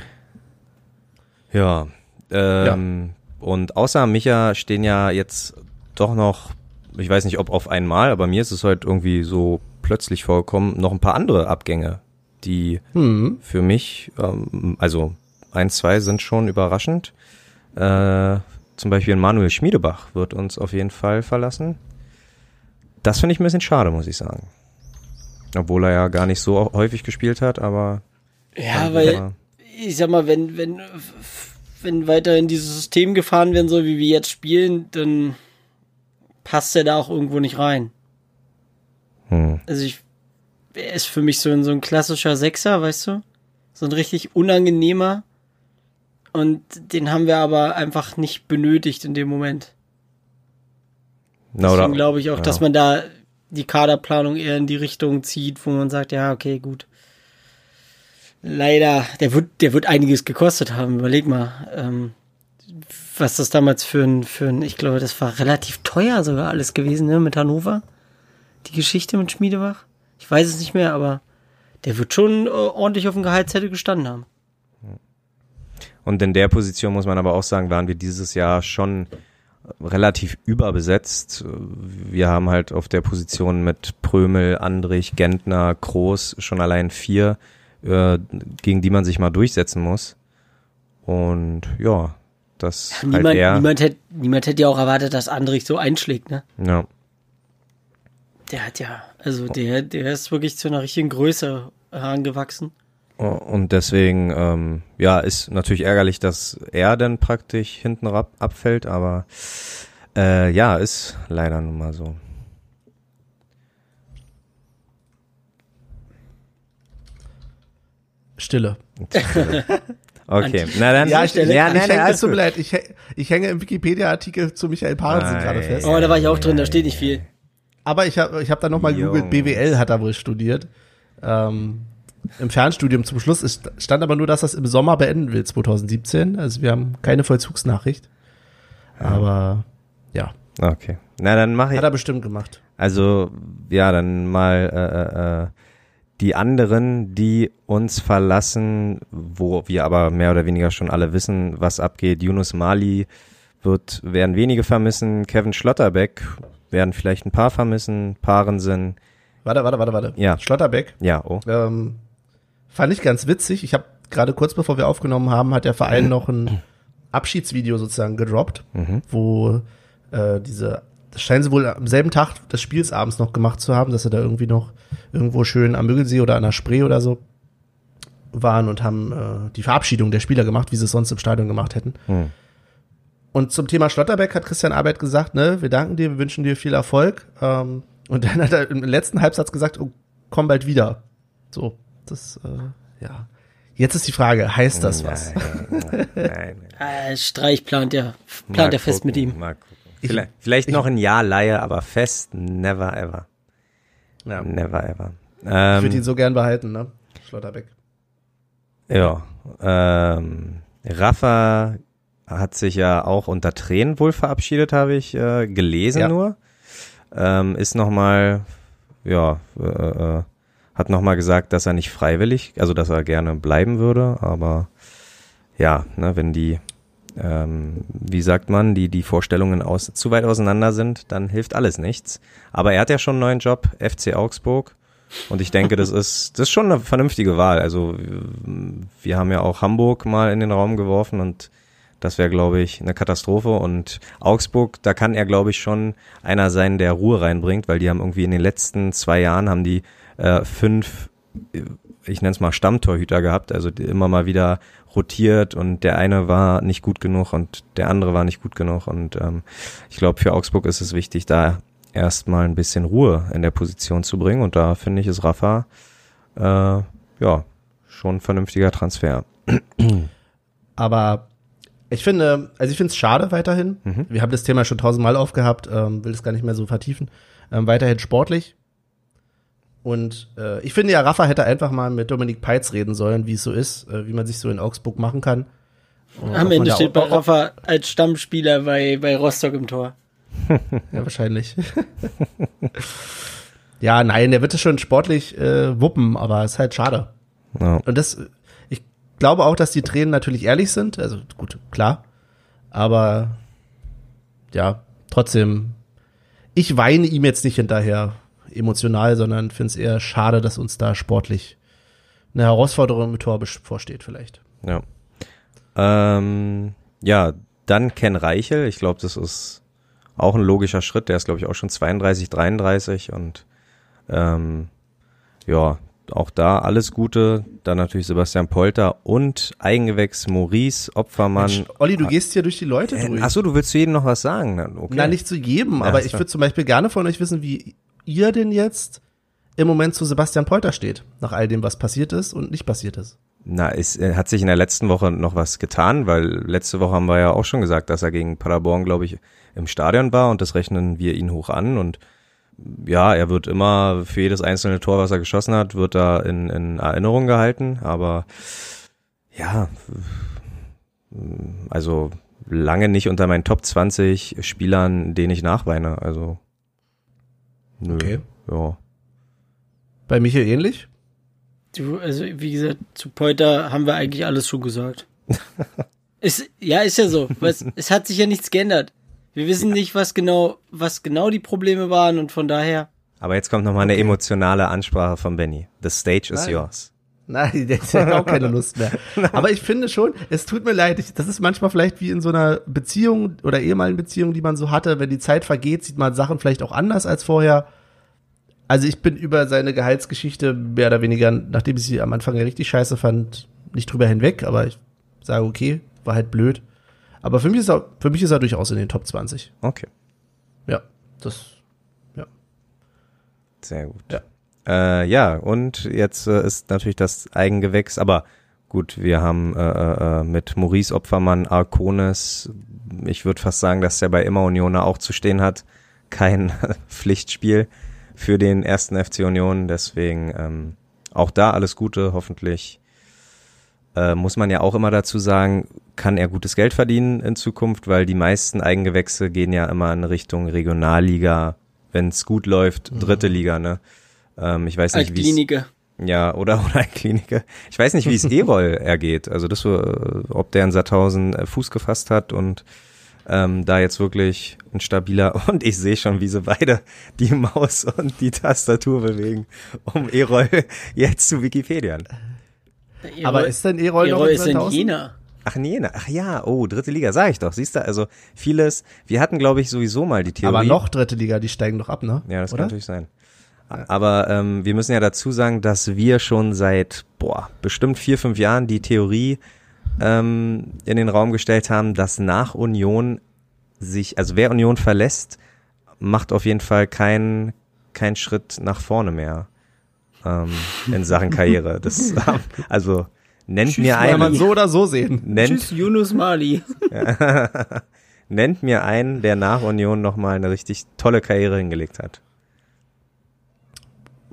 Ja. Ähm, Und außer Micha stehen ja jetzt doch noch, ich weiß nicht, ob auf einmal, aber mir ist es heute irgendwie so plötzlich vorgekommen, noch ein paar andere Abgänge, die Hm. für mich, ähm, also eins, zwei sind schon überraschend. Äh, zum Beispiel Manuel Schmiedebach wird uns auf jeden Fall verlassen. Das finde ich ein bisschen schade, muss ich sagen. Obwohl er ja gar nicht so häufig gespielt hat, aber. Ja, weil, ich sag mal, wenn, wenn, wenn weiterhin dieses System gefahren werden soll, wie wir jetzt spielen, dann passt er da auch irgendwo nicht rein. Hm. Also ich, er ist für mich so ein, so ein klassischer Sechser, weißt du? So ein richtig unangenehmer. Und den haben wir aber einfach nicht benötigt in dem Moment. Deswegen glaube ich auch, ja. dass man da die Kaderplanung eher in die Richtung zieht, wo man sagt, ja, okay, gut. Leider, der wird, der wird einiges gekostet haben. Überleg mal, ähm, was das damals für ein, für ein, ich glaube, das war relativ teuer sogar alles gewesen, ne, mit Hannover. Die Geschichte mit Schmiedebach. Ich weiß es nicht mehr, aber der wird schon äh, ordentlich auf dem Gehaltszettel gestanden haben. Und in der Position muss man aber auch sagen, waren wir dieses Jahr schon relativ überbesetzt. Wir haben halt auf der Position mit Prömel, Andrich, Gentner, Groß schon allein vier, äh, gegen die man sich mal durchsetzen muss. Und ja, das ja, niemand, halt eher niemand, hätte, niemand hätte ja auch erwartet, dass Andrich so einschlägt, ne? Ja. Der hat ja, also der, der ist wirklich zu einer richtigen Größe herangewachsen. Und deswegen, ähm, ja, ist natürlich ärgerlich, dass er dann praktisch hinten ab, abfällt, aber äh, ja, ist leider nun mal so. Stille. Okay, na dann. Ja, ich, ja, ja, ich, ja, es tut mir leid, ich, ich hänge im Wikipedia-Artikel zu Michael Parensen gerade fest. Oh, da war ich auch drin, da steht nicht viel. Aber ich habe ich hab da nochmal gegoogelt, BWL hat er wohl studiert. Ähm, im Fernstudium zum Schluss. Es stand aber nur, dass das im Sommer beenden will, 2017. Also wir haben keine Vollzugsnachricht. Aber ja. Okay. Na, dann mache ich. Hat er bestimmt gemacht. Also, ja, dann mal äh, äh, äh, die anderen, die uns verlassen, wo wir aber mehr oder weniger schon alle wissen, was abgeht. Yunus Mali wird, werden wenige vermissen. Kevin Schlotterbeck werden vielleicht ein paar vermissen. Paaren Warte, warte, warte, warte. Ja. Schlotterbeck. Ja, oh. Ähm, Fand ich ganz witzig. Ich habe gerade kurz bevor wir aufgenommen haben, hat der Verein noch ein Abschiedsvideo sozusagen gedroppt, mhm. wo äh, diese, das scheinen sie wohl am selben Tag des Spiels abends noch gemacht zu haben, dass sie da irgendwie noch irgendwo schön am Müggelsee oder an der Spree oder so waren und haben äh, die Verabschiedung der Spieler gemacht, wie sie es sonst im Stadion gemacht hätten. Mhm. Und zum Thema Schlotterbeck hat Christian Arbeit gesagt, ne, wir danken dir, wir wünschen dir viel Erfolg. Ähm, und dann hat er im letzten Halbsatz gesagt, oh, komm bald wieder. So, das, äh, ja. Jetzt ist die Frage, heißt das was? Nein, nein, nein. Äh, Streich plant ja, plant ja fest mit ihm. Mal gucken. Vielleicht, vielleicht noch ein Jahr Laie, aber fest, never ever. Ja. Never ever. Ähm, ich würde ihn so gern behalten, ne? Schlotterbeck. Ja. Ähm, Rafa hat sich ja auch unter Tränen wohl verabschiedet, habe ich äh, gelesen ja. nur. Ähm, ist nochmal, ja, äh, äh, hat nochmal gesagt, dass er nicht freiwillig, also dass er gerne bleiben würde, aber ja, ne, wenn die, ähm, wie sagt man, die, die Vorstellungen aus, zu weit auseinander sind, dann hilft alles nichts. Aber er hat ja schon einen neuen Job, FC Augsburg. Und ich denke, das ist, das ist schon eine vernünftige Wahl. Also wir haben ja auch Hamburg mal in den Raum geworfen und das wäre, glaube ich, eine Katastrophe. Und Augsburg, da kann er, glaube ich, schon einer sein, der Ruhe reinbringt, weil die haben irgendwie in den letzten zwei Jahren haben die äh, fünf, ich nenne es mal Stammtorhüter gehabt, also immer mal wieder rotiert und der eine war nicht gut genug und der andere war nicht gut genug. Und ähm, ich glaube, für Augsburg ist es wichtig, da erstmal ein bisschen Ruhe in der Position zu bringen. Und da finde ich, ist Rafa äh, ja schon ein vernünftiger Transfer. Aber ich finde, also ich finde es schade weiterhin. Mhm. Wir haben das Thema schon tausendmal aufgehabt, ähm, will es gar nicht mehr so vertiefen. Ähm, weiterhin sportlich und äh, ich finde ja, Rafa hätte einfach mal mit Dominik Peitz reden sollen, wie es so ist, äh, wie man sich so in Augsburg machen kann. Und Am Ende steht bei Rafa als Stammspieler bei, bei Rostock im Tor. ja, wahrscheinlich. ja, nein, der wird es schon sportlich äh, wuppen, aber ist halt schade. Ja. Und das, ich glaube auch, dass die Tränen natürlich ehrlich sind. Also gut, klar. Aber ja, trotzdem, ich weine ihm jetzt nicht hinterher emotional, sondern finde es eher schade, dass uns da sportlich eine Herausforderung mit Tor vorsteht vielleicht. Ja. Ähm, ja, dann Ken Reichel. Ich glaube, das ist auch ein logischer Schritt. Der ist, glaube ich, auch schon 32, 33 und ähm, ja, auch da alles Gute. Dann natürlich Sebastian Polter und Eigengewächs Maurice Opfermann. Mensch, Olli, du gehst hier durch die Leute äh, durch. Achso, du willst zu jedem noch was sagen? Okay. Nein, nicht zu jedem, ja, aber ich würde zum Beispiel gerne von euch wissen, wie ihr denn jetzt im Moment zu Sebastian Polter steht, nach all dem, was passiert ist und nicht passiert ist. Na, es äh, hat sich in der letzten Woche noch was getan, weil letzte Woche haben wir ja auch schon gesagt, dass er gegen Paderborn, glaube ich, im Stadion war und das rechnen wir ihn hoch an und ja, er wird immer für jedes einzelne Tor, was er geschossen hat, wird da in, in Erinnerung gehalten, aber ja, also lange nicht unter meinen Top 20 Spielern, denen ich nachweine, also nö, okay. ja. Bei Michael ähnlich? Du, also wie gesagt, zu Polter haben wir eigentlich alles schon gesagt. ist, ja, ist ja so. Was, es hat sich ja nichts geändert. Wir wissen ja. nicht, was genau, was genau die Probleme waren und von daher. Aber jetzt kommt nochmal eine okay. emotionale Ansprache von Benny. The stage is Nein. yours. Nein, der hat auch keine Lust mehr. Aber ich finde schon, es tut mir leid, ich, das ist manchmal vielleicht wie in so einer Beziehung oder ehemaligen Beziehung, die man so hatte. Wenn die Zeit vergeht, sieht man Sachen vielleicht auch anders als vorher. Also ich bin über seine Gehaltsgeschichte mehr oder weniger, nachdem ich sie am Anfang ja richtig scheiße fand, nicht drüber hinweg, aber ich sage, okay, war halt blöd. Aber für mich ist er, für mich ist er durchaus in den Top 20. Okay. Ja, das, ja. Sehr gut. Ja. Äh, ja, und jetzt äh, ist natürlich das Eigengewächs, aber gut, wir haben äh, äh, äh mit Maurice Opfermann, Arcones, ich würde fast sagen, dass er bei Immer Unioner auch zu stehen hat, kein Pflichtspiel für den ersten FC Union. Deswegen ähm, auch da alles Gute, hoffentlich. Äh, muss man ja auch immer dazu sagen, kann er gutes Geld verdienen in Zukunft, weil die meisten Eigengewächse gehen ja immer in Richtung Regionalliga, wenn es gut läuft, mhm. dritte Liga, ne? Ähm, ich weiß nicht, wie ja, oder, oder ein Kliniker. Ich weiß nicht, wie es Erol ergeht. Also das, so, äh, ob der in Sandhausen äh, Fuß gefasst hat und ähm, da jetzt wirklich ein stabiler und ich sehe schon, wie sie beide die Maus und die Tastatur bewegen, um Erol jetzt zu Wikipedian. Erol, Aber ist denn Erol, Erol noch in ist in Jena? Ach, in Jena. Ach ja, oh, dritte Liga, sag ich doch. Siehst du, also vieles, wir hatten, glaube ich, sowieso mal die Theorie. Aber noch dritte Liga, die steigen doch ab, ne? Ja, das Oder? kann natürlich sein. Aber ähm, wir müssen ja dazu sagen, dass wir schon seit, boah, bestimmt vier, fünf Jahren die Theorie ähm, in den Raum gestellt haben, dass nach Union sich, also wer Union verlässt, macht auf jeden Fall keinen kein Schritt nach vorne mehr ähm, in Sachen Karriere. Das, also nennt Tschüss, mir einen. Kann man so oder so sehen. Nennt, Tschüss, Yunus Mali. nennt mir einen, der nach Union nochmal eine richtig tolle Karriere hingelegt hat.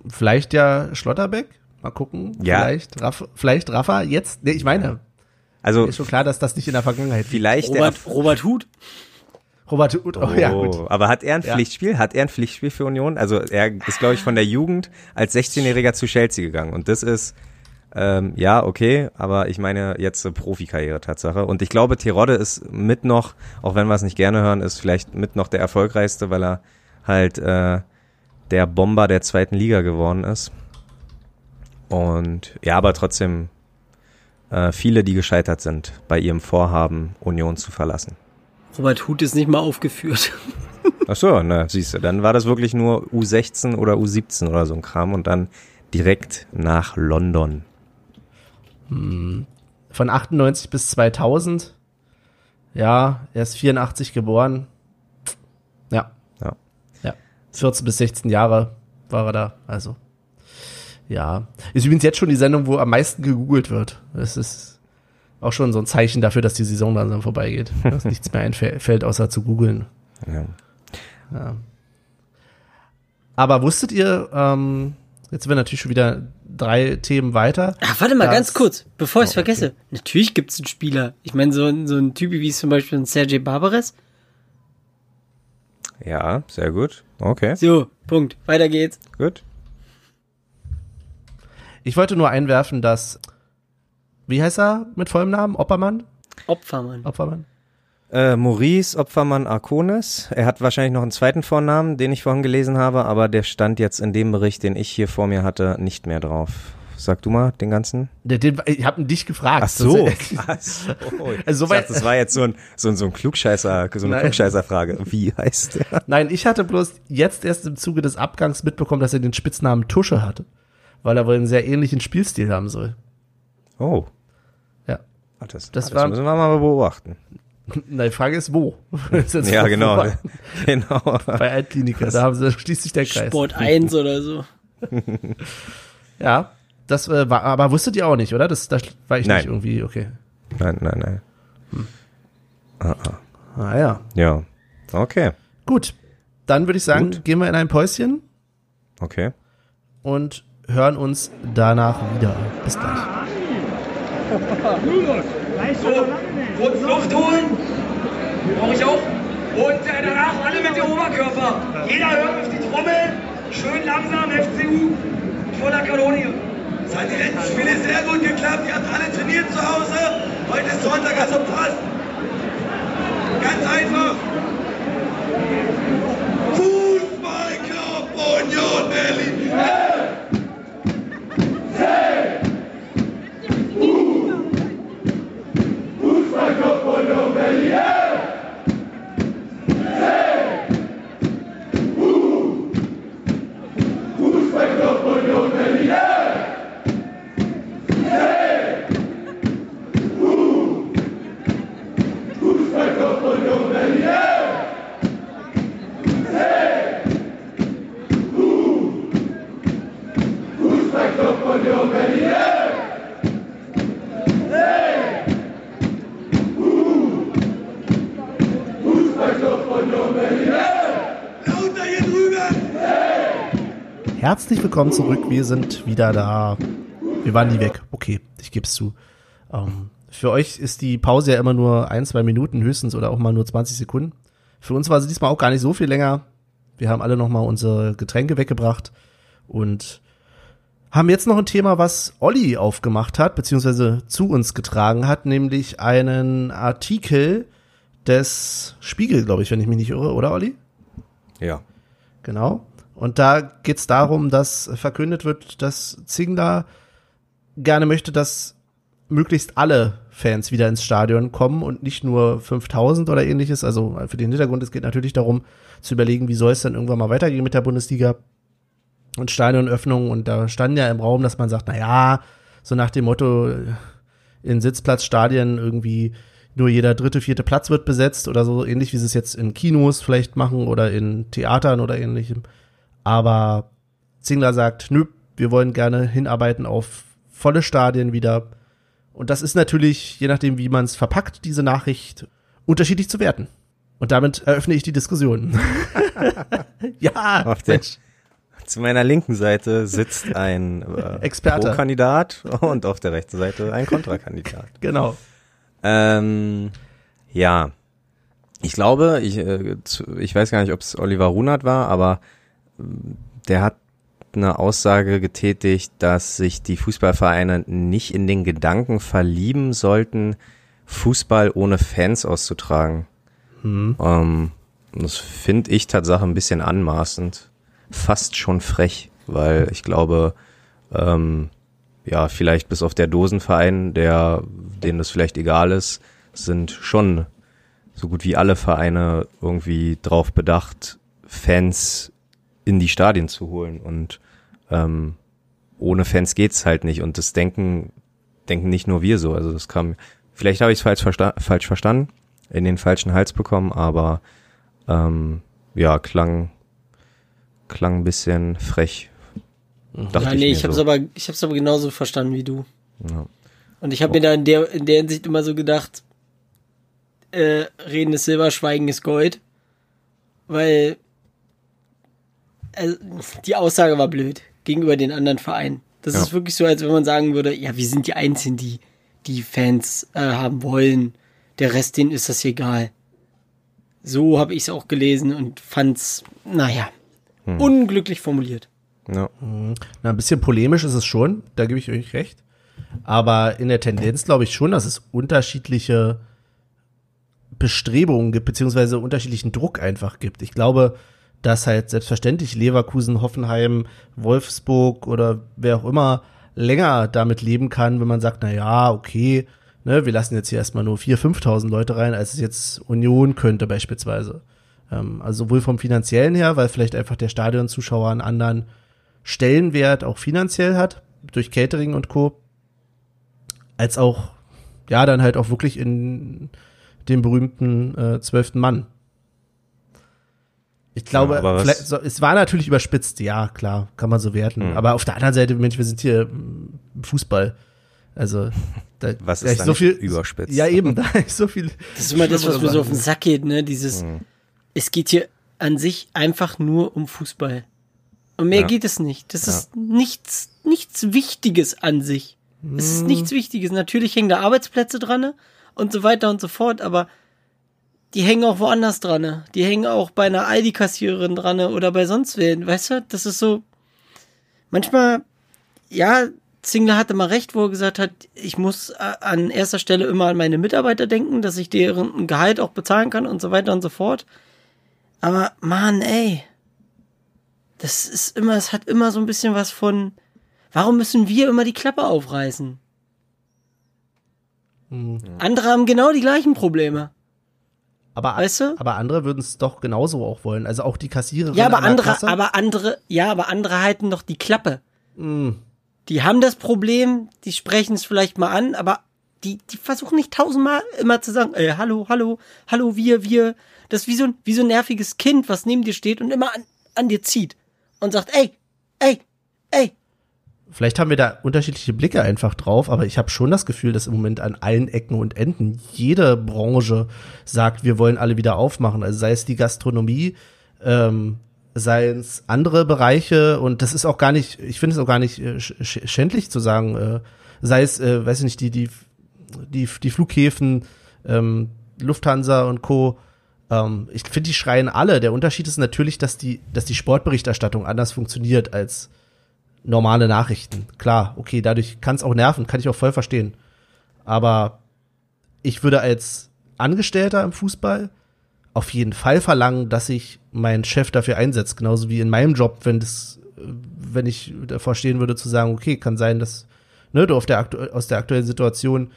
Vielleicht ja Schlotterbeck. Mal gucken. Ja. Vielleicht, Raff, vielleicht Rafa. Jetzt, nee, ich meine, also ist schon klar, dass das nicht in der Vergangenheit. Vielleicht Robert, Robert Huth. Robert Huth, oh, oh, ja gut. Aber hat er ein ja. Pflichtspiel? Hat er ein Pflichtspiel für Union? Also er ist, glaube ich, von der Jugend als 16-Jähriger zu Chelsea gegangen. Und das ist, ähm, ja, okay, aber ich meine jetzt äh, Profikarriere Tatsache. Und ich glaube, Terodde ist mit noch, auch wenn wir es nicht gerne hören, ist vielleicht mit noch der erfolgreichste, weil er halt äh, der Bomber der zweiten Liga geworden ist. Und ja, aber trotzdem äh, viele, die gescheitert sind bei ihrem Vorhaben, Union zu verlassen. Robert Huth ist nicht mal aufgeführt. Ach so, na, siehst du, dann war das wirklich nur U16 oder U17 oder so ein Kram und dann direkt nach London. Hm. Von 98 bis 2000. Ja, er ist 84 geboren. Ja. Ja. Ja. 14 bis 16 Jahre war er da, also. Ja. Ist übrigens jetzt schon die Sendung, wo am meisten gegoogelt wird. Das ist auch schon so ein Zeichen dafür, dass die Saison langsam vorbeigeht. Dass nichts mehr einfällt, außer zu googeln. Ja. ja. Aber wusstet ihr, ähm, jetzt sind wir natürlich schon wieder drei Themen weiter. Ach, warte mal, ganz kurz, bevor ich es oh, okay. vergesse. Natürlich gibt es einen Spieler. Ich meine, so, so ein Typ wie zum Beispiel ein Sergei Barbares. Ja, sehr gut. Okay. So, Punkt. Weiter geht's. Gut. Ich wollte nur einwerfen, dass, wie heißt er mit vollem Namen? Oppermann? Opfermann. Opfermann. Äh, Maurice Opfermann Arcones. Er hat wahrscheinlich noch einen zweiten Vornamen, den ich vorhin gelesen habe, aber der stand jetzt in dem Bericht, den ich hier vor mir hatte, nicht mehr drauf. Sag du mal den ganzen. Den, den, ich habe dich gefragt. Ach so. Ach so. Also, ich dachte, das war jetzt so ein, so ein, so ein Klugscheißer, so eine Klugscheißerfrage. Wie heißt der? Nein, ich hatte bloß jetzt erst im Zuge des Abgangs mitbekommen, dass er den Spitznamen Tusche hatte. Weil er wohl einen sehr ähnlichen Spielstil haben soll. Oh. Ja. Ach, das, Das das war- müssen wir mal beobachten. Na, die Frage ist, wo? Ist Ja, genau. genau. Bei Altkliniker, da haben sie, schließt sich der Kreis. Sport 1 oder so. Ja, das äh, war, aber wusstet ihr auch nicht, oder? Das, das war ich Nein. nicht irgendwie, okay. Nein, nein, nein. Ah ja, Ja. Okay. gut. Dann würde ich sagen, Gut. gehen wir in ein Päuschen Okay. und hören uns danach wieder. Bis gleich. So, kurz Luft holen. Brauche ich auch. Und äh, danach alle mit dem Oberkörper. Jeder hört auf die Trommel. Schön langsam, FCU. Voller Kanone. Hat die letzten Spiele sehr gut geklappt. Ihr habt alle trainiert zu Hause. Heute ist Sonntag, also passt. Ganz einfach. Herzlich willkommen zurück. Wir sind wieder da. Wir waren nie weg. Okay, ich gebe es zu. Ähm, für euch ist die Pause ja immer nur ein, zwei Minuten höchstens oder auch mal nur 20 Sekunden. Für uns war sie diesmal auch gar nicht so viel länger. Wir haben alle nochmal unsere Getränke weggebracht und haben jetzt noch ein Thema, was Olli aufgemacht hat, beziehungsweise zu uns getragen hat, nämlich einen Artikel des Spiegel, glaube ich, wenn ich mich nicht irre, oder Olli? Ja. Genau. Und da geht's darum, dass verkündet wird, dass Zingler gerne möchte, dass möglichst alle Fans wieder ins Stadion kommen und nicht nur 5000 oder ähnliches. Also für den Hintergrund, es geht natürlich darum zu überlegen, wie soll es dann irgendwann mal weitergehen mit der Bundesliga und Stadionöffnung. Und da stand ja im Raum, dass man sagt, na ja, so nach dem Motto, in Sitzplatzstadien irgendwie nur jeder dritte, vierte Platz wird besetzt oder so, ähnlich wie sie es jetzt in Kinos vielleicht machen oder in Theatern oder ähnlichem. Aber Zingler sagt, nö, wir wollen gerne hinarbeiten auf volle Stadien wieder. Und das ist natürlich, je nachdem, wie man es verpackt, diese Nachricht, unterschiedlich zu werten. Und damit eröffne ich die Diskussion. ja, Auf Mensch. Zu meiner linken Seite sitzt ein äh, Experte. Pro-Kandidat und auf der rechten Seite ein Kontrakandidat. genau. Ähm, ja, ich glaube, ich, äh, zu, ich weiß gar nicht, ob es Oliver Runert war, aber der hat eine Aussage getätigt, dass sich die Fußballvereine nicht in den Gedanken verlieben sollten, Fußball ohne Fans auszutragen. Ähm, das finde ich tatsächlich ein bisschen anmaßend, fast schon frech, weil ich glaube, ähm, ja, vielleicht bis auf der Dosenverein, der, denen das vielleicht egal ist, sind schon so gut wie alle Vereine irgendwie drauf bedacht, Fans in die Stadien zu holen und ähm, ohne Fans geht's halt nicht und das denken denken nicht nur wir so, also das kam vielleicht habe ich es falsch, versta falsch verstanden, in den falschen Hals bekommen, aber ähm, ja, klang klang ein bisschen frech. Dachte ja, nee, mir ich, hab's so. aber, ich hab's aber genauso verstanden wie du. Ja. Und ich habe mir da in der, in der Hinsicht immer so gedacht, äh, Reden ist Silber, Schweigen ist Gold. Weil also, die Aussage war blöd gegenüber den anderen Vereinen. Das Ja. ist wirklich so, als wenn man sagen würde, ja, wir sind die Einzigen, die die Fans äh, haben wollen. Der Rest, denen ist das egal. So habe ich es auch gelesen und fand's, naja, unglücklich formuliert. Ja. Na, ein bisschen polemisch ist es schon, da gebe ich euch recht. Aber in der Tendenz glaube ich schon, dass es unterschiedliche Bestrebungen gibt, beziehungsweise unterschiedlichen Druck einfach gibt. Ich glaube, dass halt selbstverständlich Leverkusen, Hoffenheim, Wolfsburg oder wer auch immer länger damit leben kann, wenn man sagt, na ja, okay, ne, wir lassen jetzt hier erstmal nur 4.000, 5.000 Leute rein, als es jetzt Union könnte beispielsweise. Ähm, also sowohl vom finanziellen her, weil vielleicht einfach der Stadionzuschauer einen anderen Stellenwert auch finanziell hat, durch Catering und Co., als auch, ja, dann halt auch wirklich in dem berühmten äh, zwölften Mann. Ich glaube, Ja, so, es war natürlich überspitzt, ja, klar, kann man so werten. Hm. Aber auf der anderen Seite, Mensch, wir sind hier im Fußball. Also, da, Was ist da so viel überspitzt? Ja, eben, da ist so viel. Das ist immer das, was mir so auf den. Sack geht, ne? Dieses, es geht hier an sich einfach nur um Fußball. Und mehr Ja. geht es nicht. Das ist nichts, nichts Wichtiges an sich. Es ist nichts Wichtiges. Natürlich hängen da Arbeitsplätze dran ne? und so weiter und so fort, aber die hängen auch woanders dran. ne? Die hängen auch bei einer Aldi-Kassiererin dran ne? oder bei sonst wen. Weißt du, das ist so, manchmal, ja, Zingler hatte mal recht, wo er gesagt hat, ich muss äh, an erster Stelle immer an meine Mitarbeiter denken, dass ich deren Gehalt auch bezahlen kann und so weiter und so fort. Aber Mann, ey, das ist immer, es hat immer so ein bisschen was von, warum müssen wir immer die Klappe aufreißen? Andere haben genau die gleichen Probleme. Aber, Weißt du? aber andere würden es doch genauso auch wollen. Also auch die Kassiererin. Ja, aber an der andere, Kasse. aber andere, ja, aber andere halten doch die Klappe. Mm. Die haben das Problem, die sprechen es vielleicht mal an, aber die, die versuchen nicht tausendmal immer zu sagen, ey, hallo, hallo, hallo, wir, wir. Das ist wie so ein, wie so ein nerviges Kind, was neben dir steht und immer an, an dir zieht und sagt, ey, ey, ey. Vielleicht haben wir da unterschiedliche Blicke einfach drauf, aber ich habe schon das Gefühl, dass im Moment an allen Ecken und Enden jede Branche sagt, wir wollen alle wieder aufmachen. Also sei es die Gastronomie, ähm, sei es andere Bereiche und das ist auch gar nicht, ich finde es auch gar nicht äh, sch sch- schändlich zu sagen, äh, sei es, äh, weiß ich nicht, die, die, die, die Flughäfen, ähm, Lufthansa und Co. Ähm, ich finde, die schreien alle. Der Unterschied ist natürlich, dass die, dass die Sportberichterstattung anders funktioniert als normale Nachrichten. Klar, okay, dadurch kann es auch nerven, kann ich auch voll verstehen. Aber ich würde als Angestellter im Fußball auf jeden Fall verlangen, dass sich mein Chef dafür einsetzt, genauso wie in meinem Job, wenn das, wenn ich davor stehen würde zu sagen, okay, kann sein, dass ne, du der aus der aktuellen Situation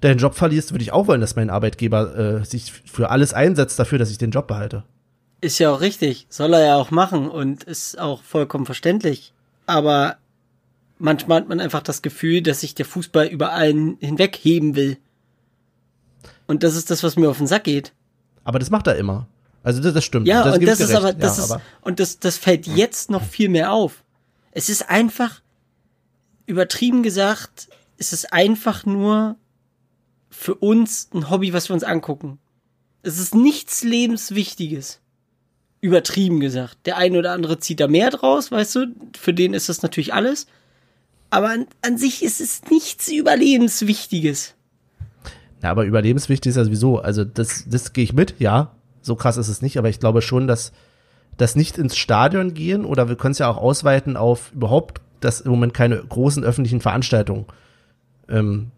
deinen Job verlierst, würde ich auch wollen, dass mein Arbeitgeber äh, sich für alles einsetzt dafür, dass ich den Job behalte. Ist ja auch richtig, soll er ja auch machen und ist auch vollkommen verständlich. Aber manchmal hat man einfach das Gefühl, dass sich der Fußball über allen hinwegheben will. Und das ist das, was mir auf den Sack geht. Aber das macht er immer. Also das, das stimmt. Ja, das und das ist aber, das ja, ist, aber und das, das fällt jetzt noch viel mehr auf. Es ist einfach, übertrieben gesagt, es ist einfach nur für uns ein Hobby, was wir uns angucken. Es ist nichts Lebenswichtiges. Übertrieben gesagt. Der eine oder andere zieht da mehr draus, weißt du? Für den ist das natürlich alles. Aber an, an sich ist es nichts Überlebenswichtiges. Ja, aber überlebenswichtig ist ja sowieso. Also das, das gehe ich mit, ja. So krass ist es nicht, aber ich glaube schon, dass das nicht ins Stadion gehen oder wir können es ja auch ausweiten auf überhaupt, dass im Moment keine großen öffentlichen Veranstaltungen ähm,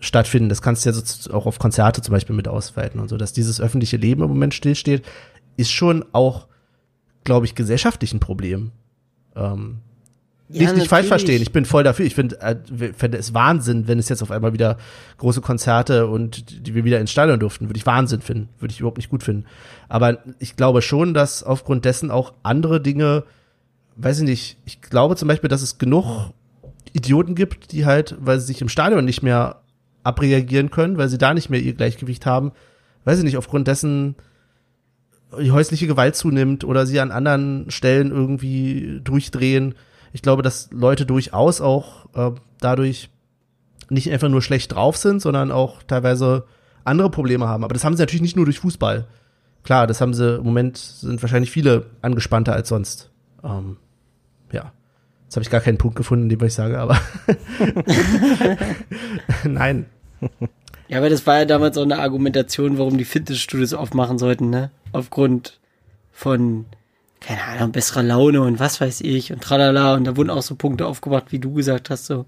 stattfinden. Das kannst du ja so, auch auf Konzerte zum Beispiel mit ausweiten und so, dass dieses öffentliche Leben im Moment stillsteht, ist schon auch, glaube ich, gesellschaftlich ein Problem. Ähm, Ja, nicht, nicht falsch verstehen. Ich bin voll dafür. Ich finde äh, fände es Wahnsinn, wenn es jetzt auf einmal wieder große Konzerte und die wir wieder ins Stadion durften. Würde ich Wahnsinn finden. Würde ich überhaupt nicht gut finden. Aber ich glaube schon, dass aufgrund dessen auch andere Dinge, weiß ich nicht, ich glaube zum Beispiel, dass es genug Idioten gibt, die halt, weil sie sich im Stadion nicht mehr abreagieren können, weil sie da nicht mehr ihr Gleichgewicht haben, weiß ich nicht, aufgrund dessen die häusliche Gewalt zunimmt oder sie an anderen Stellen irgendwie durchdrehen. Ich glaube, dass Leute durchaus auch äh, dadurch nicht einfach nur schlecht drauf sind, sondern auch teilweise andere Probleme haben. Aber das haben sie natürlich nicht nur durch Fußball. Klar, das haben sie im Moment, sind wahrscheinlich viele angespannter als sonst. Ähm, ja. Jetzt habe ich gar keinen Punkt gefunden, in dem ich sage, aber nein. Ja, aber das war ja damals auch eine Argumentation, warum die Fitnessstudios aufmachen sollten, ne? Aufgrund von, keine Ahnung, besserer Laune und was weiß ich und tralala. Und da wurden auch so Punkte aufgebracht, wie du gesagt hast, so.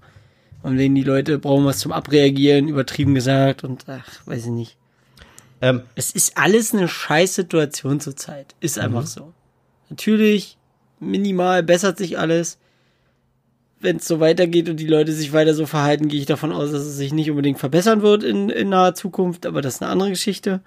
Und wenn die Leute brauchen was zum Abreagieren, übertrieben gesagt und ach, weiß ich nicht. Ähm, Es ist alles eine scheiß Situation zurzeit. Ist einfach so. Natürlich, minimal bessert sich alles. Wenn es so weitergeht und die Leute sich weiter so verhalten, gehe ich davon aus, dass es sich nicht unbedingt verbessern wird in, in naher Zukunft, aber das ist eine andere Geschichte.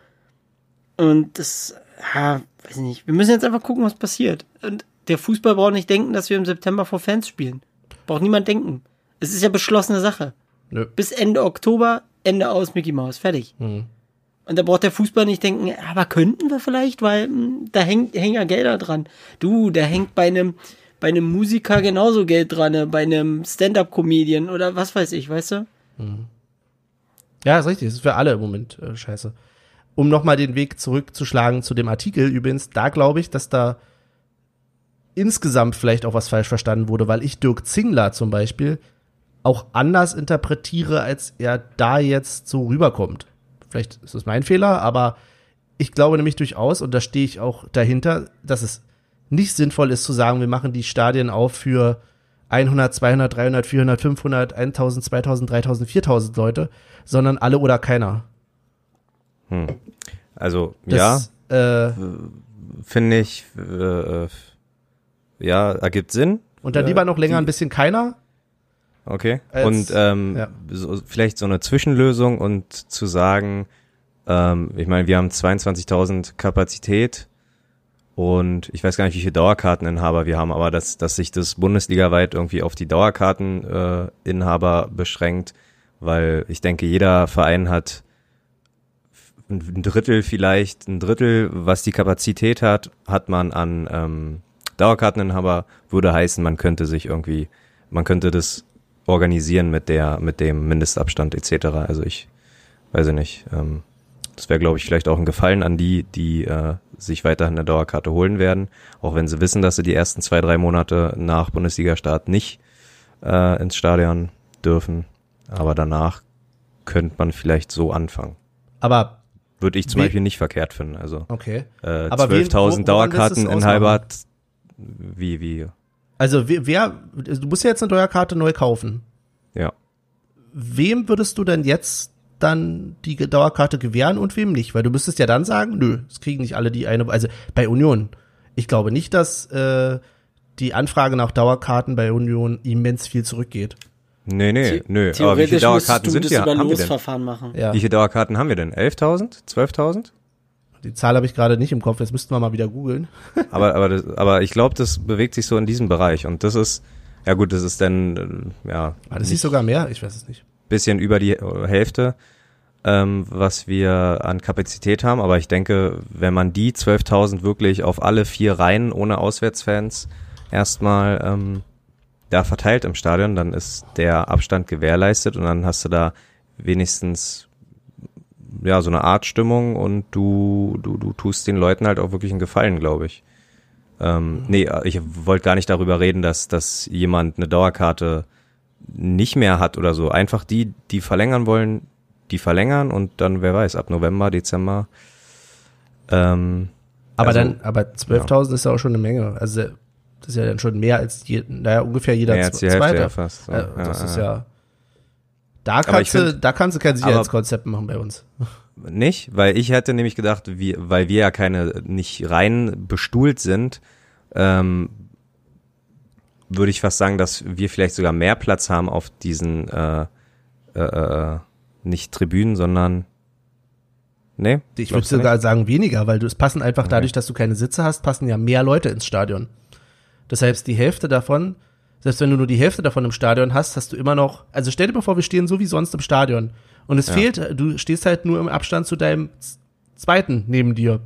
Und das, ja, weiß ich nicht. Wir müssen jetzt einfach gucken, was passiert. Und der Fußball braucht nicht denken, dass wir im September vor Fans spielen. Braucht niemand denken. Es ist ja beschlossene Sache. Nö. Bis Ende Oktober, Ende aus Mickey Mouse. Fertig. Mhm. Und da braucht der Fußball nicht denken, aber könnten wir vielleicht, weil mh, da hängt, hängen ja Gelder dran. Du, da hängt bei einem, bei einem Musiker genauso Geld dran, ne? bei einem Stand-up-Comedian oder was weiß ich, weißt du? Ja, ist richtig. Das ist für alle im Moment äh, scheiße. Um nochmal den Weg zurückzuschlagen zu dem Artikel übrigens, da glaube ich, dass da insgesamt vielleicht auch was falsch verstanden wurde, weil ich Dirk Zingler zum Beispiel auch anders interpretiere, als er da jetzt so rüberkommt. Vielleicht ist es mein Fehler, aber ich glaube nämlich durchaus, und da stehe ich auch dahinter, dass es nicht sinnvoll ist zu sagen, wir machen die Stadien auf für 100, 200, 300, 400, 500, 1000, 2000, 3000, 4000 Leute, sondern alle oder keiner. Also, ja, Das, Äh, finde ich, äh, äh, ja, ergibt Sinn. und dann Äh, lieber noch länger die- ein bisschen keiner. Okay. Als- und ähm, ja. so, vielleicht so eine Zwischenlösung und zu sagen, ähm, ich meine, wir haben 22.000 Kapazität und ich weiß gar nicht, wie viele Dauerkarteninhaber wir haben, aber dass, dass sich das bundesligaweit irgendwie auf die Dauerkarteninhaber Inhaber beschränkt, weil ich denke, jeder Verein hat ein Drittel vielleicht, ein Drittel, was die Kapazität hat, hat man an ähm, Dauerkarteninhaber, würde heißen, man könnte sich irgendwie, man könnte das organisieren mit der, mit dem Mindestabstand etc. Also ich weiß ich nicht. Ähm, das wäre, glaube ich, vielleicht auch ein Gefallen an die, die äh, sich weiterhin eine Dauerkarte holen werden, auch wenn sie wissen, dass sie die ersten zwei, drei Monate nach Bundesliga-Start nicht äh, ins Stadion dürfen. Aber danach könnte man vielleicht so anfangen. Aber Würde ich zum Beispiel nicht verkehrt finden. Also okay. äh, Aber wen- 12.000 wo- woran lässt es Dauerkarteninhaber ausmachen? hat wie, wie, Also wer, wer, du musst ja jetzt eine Dauerkarte neu kaufen. ja. Wem würdest du denn jetzt dann die Dauerkarte gewähren und wem nicht? Weil du müsstest ja dann sagen, nö, es kriegen nicht alle die eine, also bei Union. Ich glaube nicht, dass äh, die Anfrage nach Dauerkarten bei Union immens viel zurückgeht. Nee, nee, The- nö. Aber wie viele Dauerkarten sind das wir? Haben wir denn? Machen. Ja, Wie viele Dauerkarten haben wir denn? 11.000? 12.000? die Zahl habe ich gerade nicht im Kopf, jetzt müssten wir mal wieder googeln. aber, aber, das, aber ich glaube, das bewegt sich so in diesem Bereich. Und das ist, ja gut, das ist dann, äh, ja, War das nicht sogar mehr? Ich weiß es nicht. Bisschen über die Hälfte, ähm, was wir an Kapazität haben. Aber ich denke, wenn man die 12.000 wirklich auf alle vier Reihen ohne Auswärtsfans erstmal ähm, da verteilt im Stadion, dann ist der Abstand gewährleistet und dann hast du da wenigstens ja so eine Art Stimmung und du du du tust den Leuten halt auch wirklich einen Gefallen, glaube ich. Ähm, nee, ich wollte gar nicht darüber reden, dass dass jemand eine Dauerkarte nicht mehr hat oder so. Einfach die, die verlängern wollen, die verlängern und dann, wer weiß, ab November, Dezember. Ähm, Aber Also, dann, aber 12.000 ist ja auch schon eine Menge. Also das ist ja dann schon mehr als je, naja, ungefähr jeder mehr als die Zwe- Hälfte Zweite. ja fast. So. Äh, das Ja, ist ja. ja. Da kannst, du, find- da kannst du kein Sicherheitskonzept machen bei uns. Nicht, weil ich hätte nämlich gedacht, wie, weil wir ja keine, nicht rein bestuhlt sind, ähm, würde ich fast sagen, dass wir vielleicht sogar mehr Platz haben auf diesen, äh, äh, äh, nicht Tribünen, sondern, nee? Ich würde sogar sagen weniger, weil du es passen einfach dadurch, dass du keine Sitze hast, passen ja mehr Leute ins Stadion. Das heißt, die Hälfte davon, selbst wenn du nur die Hälfte davon im Stadion hast, hast du immer noch, also stell dir mal vor, wir stehen so wie sonst im Stadion. Und es Ja. fehlt, du stehst halt nur im Abstand zu deinem zweiten neben dir.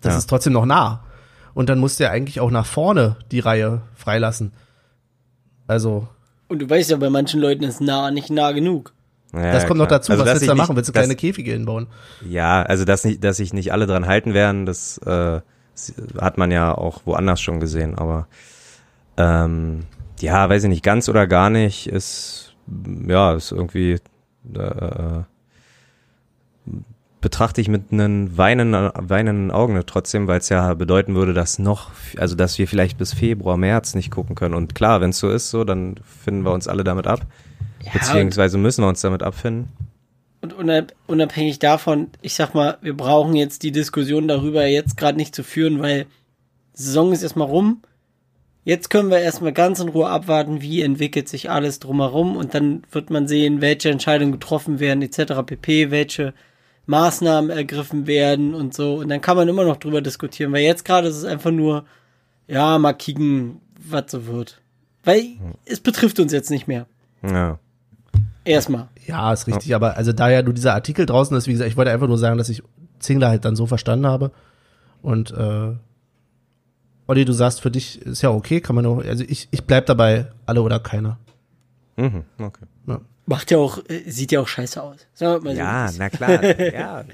Das Ja. ist trotzdem noch nah. Und dann musst du ja eigentlich auch nach vorne die Reihe freilassen. Also, Und du weißt ja, bei manchen Leuten ist nah nicht nah genug. Ja, das kommt noch klar. dazu. Also, Was dass willst du da machen? Willst du kleine Käfige hinbauen? Ja, also dass nicht, dass sich nicht alle dran halten werden, das äh, hat man ja auch woanders schon gesehen, aber ähm, ja, weiß ich nicht, ganz oder gar nicht, ist ja, ist irgendwie äh, betrachte ich mit einem weinenden, weinenden Augen trotzdem, weil es ja bedeuten würde, dass noch, also dass wir vielleicht bis Februar, März nicht gucken können. Und klar, wenn es so ist, so, dann finden wir uns alle damit ab. Ja, Beziehungsweise müssen wir uns damit abfinden. Und unab- unabhängig davon, ich sag mal, wir brauchen jetzt die Diskussion darüber jetzt gerade nicht zu führen, weil Saison ist erstmal rum. Jetzt können wir erstmal ganz in Ruhe abwarten, wie entwickelt sich alles drumherum und dann wird man sehen, welche Entscheidungen getroffen werden, etc. pp, welche Maßnahmen ergriffen werden und so. Und dann kann man immer noch drüber diskutieren, weil jetzt gerade ist es einfach nur, ja, mal kicken, was so wird. Weil es betrifft uns jetzt nicht mehr. Ja. Erstmal. Ja, ist richtig, aber also da ja nur dieser Artikel draußen ist, wie gesagt, ich wollte einfach nur sagen, dass ich Zingler halt dann so verstanden habe. Und äh, Olli, du sagst, für dich ist ja okay, kann man nur, also ich, ich bleib dabei, alle oder keiner. Mhm, okay. Macht ja auch, äh, sieht ja auch scheiße aus. So, Ja, es ist. na klar. ja.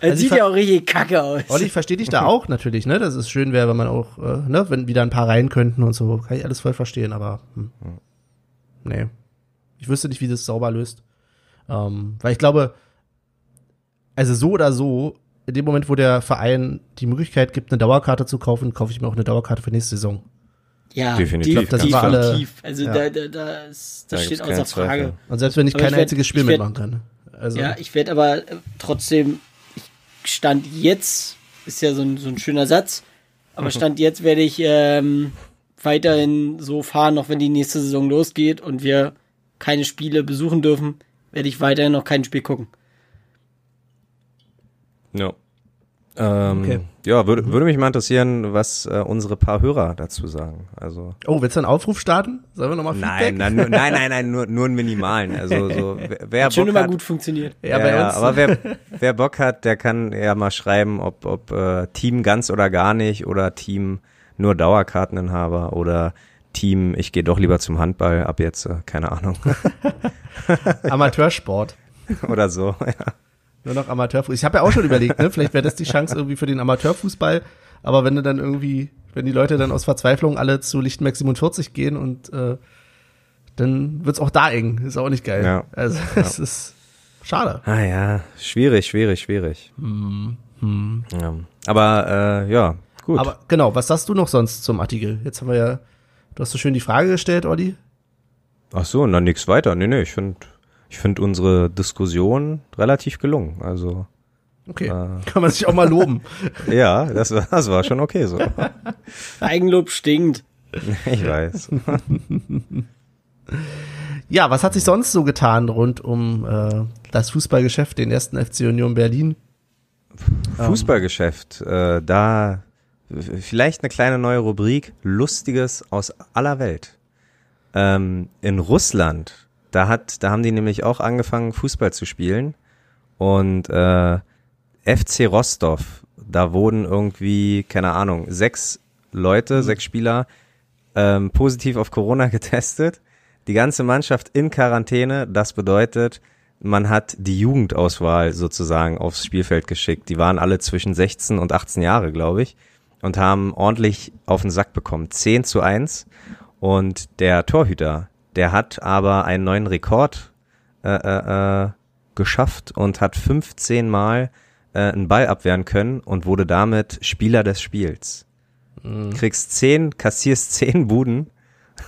Es Also ich sieht ja auch richtig kacke aus. Olli, ich verstehe dich da auch natürlich, ne? Das ist schön wäre, wenn man auch, äh, ne, wenn wieder ein paar rein könnten und so, kann ich alles voll verstehen, aber hm. nee. Ich wüsste nicht, wie das sauber löst. Ähm, weil ich glaube, also so oder so, in dem Moment, wo der Verein die Möglichkeit gibt, eine Dauerkarte zu kaufen, kaufe ich mir auch eine Dauerkarte für nächste Saison. Ja, Definitiv. definitiv. Das war alle- definitiv. Also ja. da, da, da ist, das Da steht außer Frage. Zweifel. Und selbst wenn ich Aber kein ich werd- einziges Spiel werd- mitmachen kann. Also, Ja, ich werde aber äh, trotzdem, ich stand jetzt, ist ja so ein, so ein schöner Satz, aber stand jetzt werde ich ähm, weiterhin so fahren, auch wenn die nächste Saison losgeht und wir keine Spiele besuchen dürfen, werde ich weiterhin noch kein Spiel gucken. Ja. Ähm, Okay. Ja, würde, würde mich mal interessieren, was äh, unsere paar Hörer dazu sagen. Also oh, willst du einen Aufruf starten? Sollen wir nochmal nein, Feedback? nein, nur, nein, nein, nein, nur, nur einen minimalen. Also so, wer, wer Hat schon Bock immer hat, gut funktioniert. Ja, bei uns. aber wer, wer Bock hat, der kann ja mal schreiben, ob, ob äh, Team ganz oder gar nicht oder Team nur Dauerkarteninhaber oder Team, ich gehe doch lieber zum Handball ab jetzt, äh, keine Ahnung. Amateursport. oder so. Ja. Nur noch Amateurfußball. Ich habe ja auch schon überlegt, ne? Vielleicht wäre das die Chance irgendwie für den Amateurfußball. Aber wenn du dann irgendwie, wenn die Leute dann aus Verzweiflung alle zu Lichtenberg 47 gehen und äh, dann wird's auch da eng. Ist auch nicht geil. Ja. Also es ist schade. Ah ja, schwierig, schwierig, schwierig. Ja. Aber äh, ja, gut. Aber genau, was sagst du noch sonst zum Artikel? Jetzt haben wir ja, du hast so schön die Frage gestellt, Olli. Ach so, und dann nichts weiter. Nee, nee, ich finde ich find unsere Diskussion relativ gelungen. Also, Okay, Äh. kann man sich auch mal loben. ja, das war, das war schon okay so. Eigenlob stinkt. Ich weiß. Ja, was hat sich sonst so getan rund um äh, das Fußballgeschäft, den ersten FC Union Berlin? Fußballgeschäft, äh, da vielleicht eine kleine neue Rubrik, Lustiges aus aller Welt. Ähm, in Russland, da hat, da haben die nämlich auch angefangen, Fußball zu spielen. Und äh, FC Rostov, da wurden irgendwie, keine Ahnung, sechs Leute, sechs Spieler ähm, positiv auf Corona getestet. Die ganze Mannschaft in Quarantäne. Das bedeutet, man hat die Jugendauswahl sozusagen aufs Spielfeld geschickt. Die waren alle zwischen 16 und 18 Jahre, glaube ich, und haben ordentlich auf den Sack bekommen. 10 zu 1. Und der Torhüter, der hat aber einen neuen Rekord äh, äh, äh, geschafft und hat 15 Mal äh, einen Ball abwehren können und wurde damit Spieler des Spiels. Kriegst 10, kassierst 10 Buden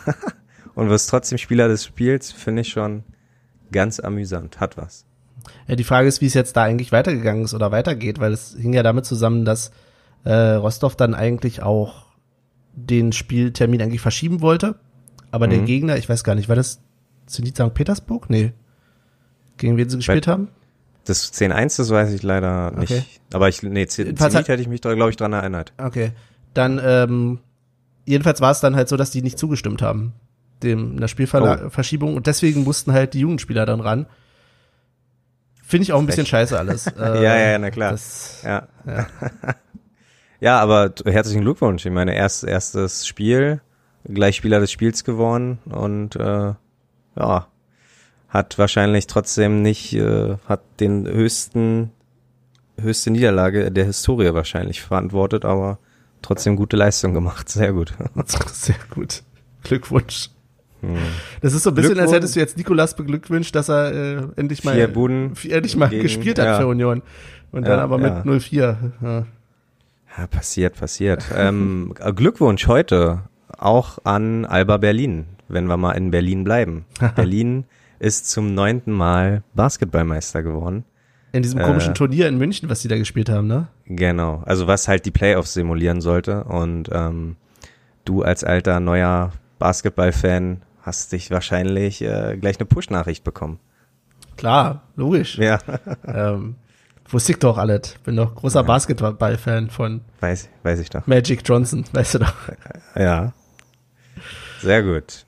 und wirst trotzdem Spieler des Spiels, finde ich schon ganz amüsant. Hat was. Ja, die Frage ist, wie es jetzt da eigentlich weitergegangen ist oder weitergeht, weil es hing ja damit zusammen, dass äh, Rostov dann eigentlich auch den Spieltermin eigentlich verschieben wollte. Aber der Mhm. Gegner, ich weiß gar nicht, war das Zenit St. Petersburg? Nee. Gegen wen sie gespielt haben? Das 10-1, das weiß ich leider nicht. Okay. Aber ich, nee, Zenit hat- hätte ich mich da, glaube ich, dran erinnert. Okay. Dann, ähm, jedenfalls war es dann halt so, dass die nicht zugestimmt haben. Dem, einer Spielverschiebung. Und deswegen mussten halt die Jugendspieler dann ran. Finde ich auch ein bisschen scheiße alles. Äh, Ja, ja, na klar. Das, Ja. Ja, aber t- herzlichen Glückwunsch. Ich meine, erst, erstes Spiel, gleich Spieler des Spiels gewonnen und äh, ja, hat wahrscheinlich trotzdem nicht, äh, hat den höchsten, höchste Niederlage der Historie wahrscheinlich verantwortet, aber trotzdem gute Leistung gemacht. Sehr gut. Sehr gut. Glückwunsch. Das ist so ein bisschen, als hättest du jetzt Nikolas beglückwünscht, dass er äh, endlich mal endlich mal gegen- gespielt hat ja. für Union. Und dann Ja, aber mit ja. 0-4. Ja. Ja, passiert, passiert. ähm, Glückwunsch heute auch an Alba Berlin, wenn wir mal in Berlin bleiben. Berlin ist zum neunten Mal Basketballmeister geworden. In diesem Äh. komischen Turnier in München, was die da gespielt haben, ne? Genau, also was halt die Playoffs simulieren sollte und ähm, du als alter neuer Basketball-Fan hast dich wahrscheinlich äh, gleich eine Push-Nachricht bekommen. Klar, logisch. Ja, Ähm, wusste ich doch alles. Bin doch großer Basketball-Fan von weiß, weiß ich doch. Magic Johnson, weißt du doch. Ja. Sehr gut.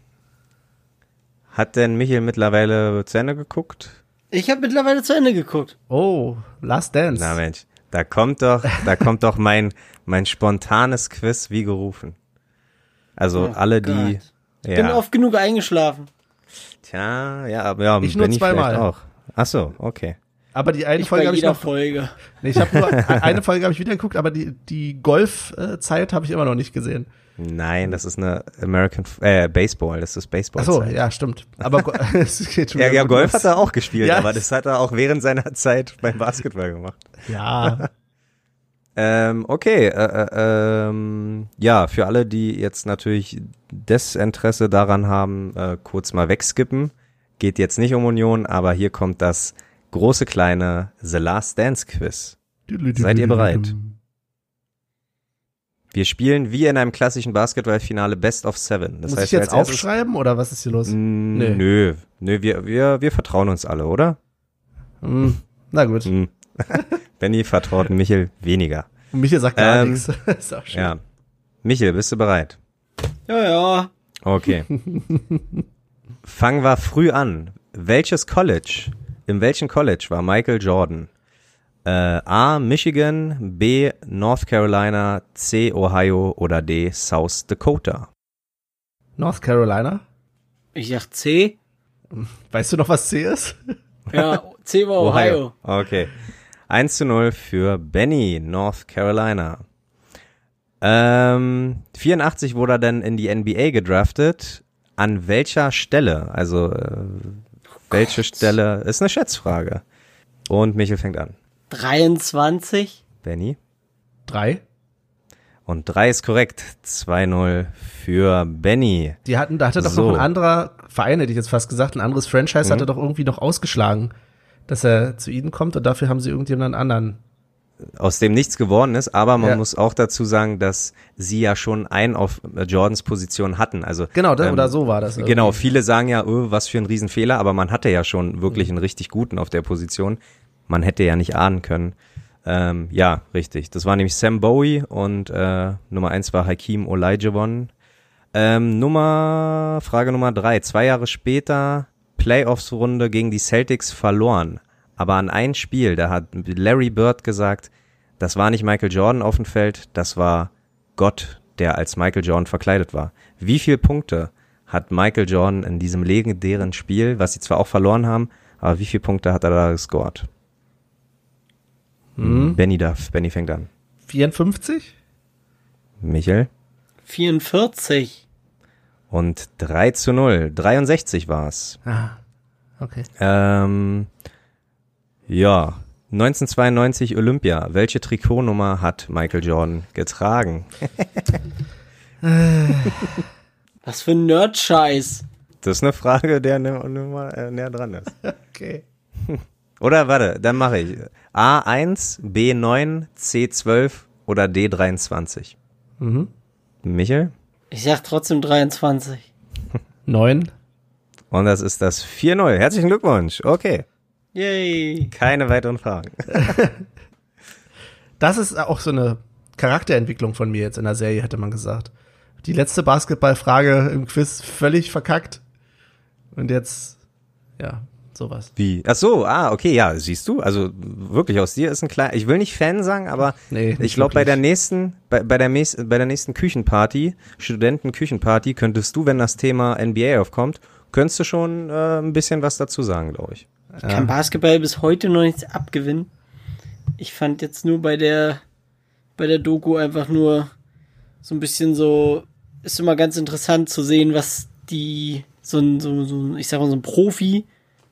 Hat denn Michael mittlerweile zu Ende geguckt? Ich habe mittlerweile zu Ende geguckt. Oh, Last Dance. Na Mensch, da kommt doch, da kommt doch mein, mein spontanes Quiz wie gerufen. Also Oh alle, die, Gott. Ich bin ja, oft genug eingeschlafen. tja, ja, aber ja, Ich nur Benny vielleicht zweimal. auch. Ach so, okay. Aber die eine Ich Folge habe ich noch. Folge. Nee, ich habe nur eine Folge habe ich wieder geguckt, aber die die Golf-Zeit habe ich immer noch nicht gesehen. Nein, das ist eine American, äh, Baseball, das ist Baseball. Ach so, ja, stimmt. Aber es geht schon Ja, ja, Golf los. hat er auch gespielt, Ja. aber das hat er auch während seiner Zeit beim Basketball gemacht. Ja, Ähm, okay, äh, äh, ähm, ja, für alle, die jetzt natürlich Desinteresse daran haben, äh, kurz mal wegskippen, geht jetzt nicht um Union, aber hier kommt das große kleine The Last Dance Quiz. Seid ihr bereit? Wir spielen wie in einem klassischen Basketballfinale Best of Seven. Das Muss heißt, ich jetzt aufschreiben oder was ist hier los? Mm, Nee. Nö, nö, wir, wir, wir vertrauen uns alle, oder? Hm, na gut. Hm. Benny vertraut Michel weniger. Und Michael sagt gar Ähm, nichts. ist auch schön. Ja. Michel, bist du bereit? Ja, ja. Okay. Fangen wir früh an. Welches College, in welchem College war Michael Jordan? Äh, A. Michigan, B. North Carolina, C. Ohio oder D. South Dakota? North Carolina. Ich sag C. Weißt du noch, was C ist? Ja, C war Ohio. Okay. 1 zu 0 für Benny, North Carolina. Ähm, 84 wurde er dann in die NBA gedraftet. An welcher Stelle? Also, äh, welche Stelle? Ist eine Schätzfrage. Und Michel fängt an. 23. Benny. Drei. Und 3 ist korrekt. 2-0 für Benny. Die hatten, da hatte doch So. noch ein anderer Verein, hätte ich jetzt fast gesagt, ein anderes Franchise Mhm. hatte doch irgendwie noch ausgeschlagen, dass er zu ihnen kommt und dafür haben sie irgendjemanden anderen. Aus dem nichts geworden ist, aber man Ja. muss auch dazu sagen, dass sie ja schon einen auf Jordans Position hatten. Also Genau, das, ähm, oder so war das. Genau, irgendwie. viele sagen ja, oh, was für ein Riesenfehler, aber man hatte ja schon wirklich einen richtig guten auf der Position. Man hätte ja nicht ahnen können. Ähm, ja, richtig. Das war nämlich Sam Bowie und äh, Nummer eins war Hakeem Olajuwon. Ähm, Nummer, Frage Nummer drei. Zwei Jahre später Playoffs-Runde gegen die Celtics verloren. Aber an ein Spiel, da hat Larry Bird gesagt, das war nicht Michael Jordan auf dem Feld, das war Gott, der als Michael Jordan verkleidet war. Wie viele Punkte hat Michael Jordan in diesem legendären Spiel, was sie zwar auch verloren haben, aber wie viele Punkte hat er da gescored? Hm. Benny darf, Benny fängt an. 54? Michel? 44. Und 3 zu 0. 63 war's. Ah, okay. Ähm, ja. 1992 Olympia. Welche Trikotnummer hat Michael Jordan getragen? Was für ein Nerd-Scheiß. Das ist eine Frage, der nä- äh, näher dran ist. Okay. Oder warte, dann mache ich A1, B9, C12 oder D23. Mhm. Michel? Ich sag trotzdem 23. Neun. Und das ist das 4-0. Herzlichen Glückwunsch. Okay. Yay. Keine weiteren Fragen. Das ist auch so eine Charakterentwicklung von mir jetzt in der Serie, hätte man gesagt. Die letzte Basketballfrage im Quiz völlig verkackt. Und jetzt, ja, sowas. Wie? Ach so, ah, okay, ja, siehst du? Also wirklich aus dir ist ein kleiner, ich will nicht Fan sagen, aber Nee, ich glaube bei der nächsten, bei, bei der nächsten, bei der nächsten Küchenparty, Studentenküchenparty, könntest du, wenn das Thema NBA aufkommt, könntest du schon äh, ein bisschen was dazu sagen, glaube ich. Ich kann Basketball bis heute noch nichts abgewinnen. Ich fand jetzt nur bei der, bei der Doku einfach nur so ein bisschen so, ist immer ganz interessant zu sehen, was die, so ein, so, so, ich sag mal, so ein Profi,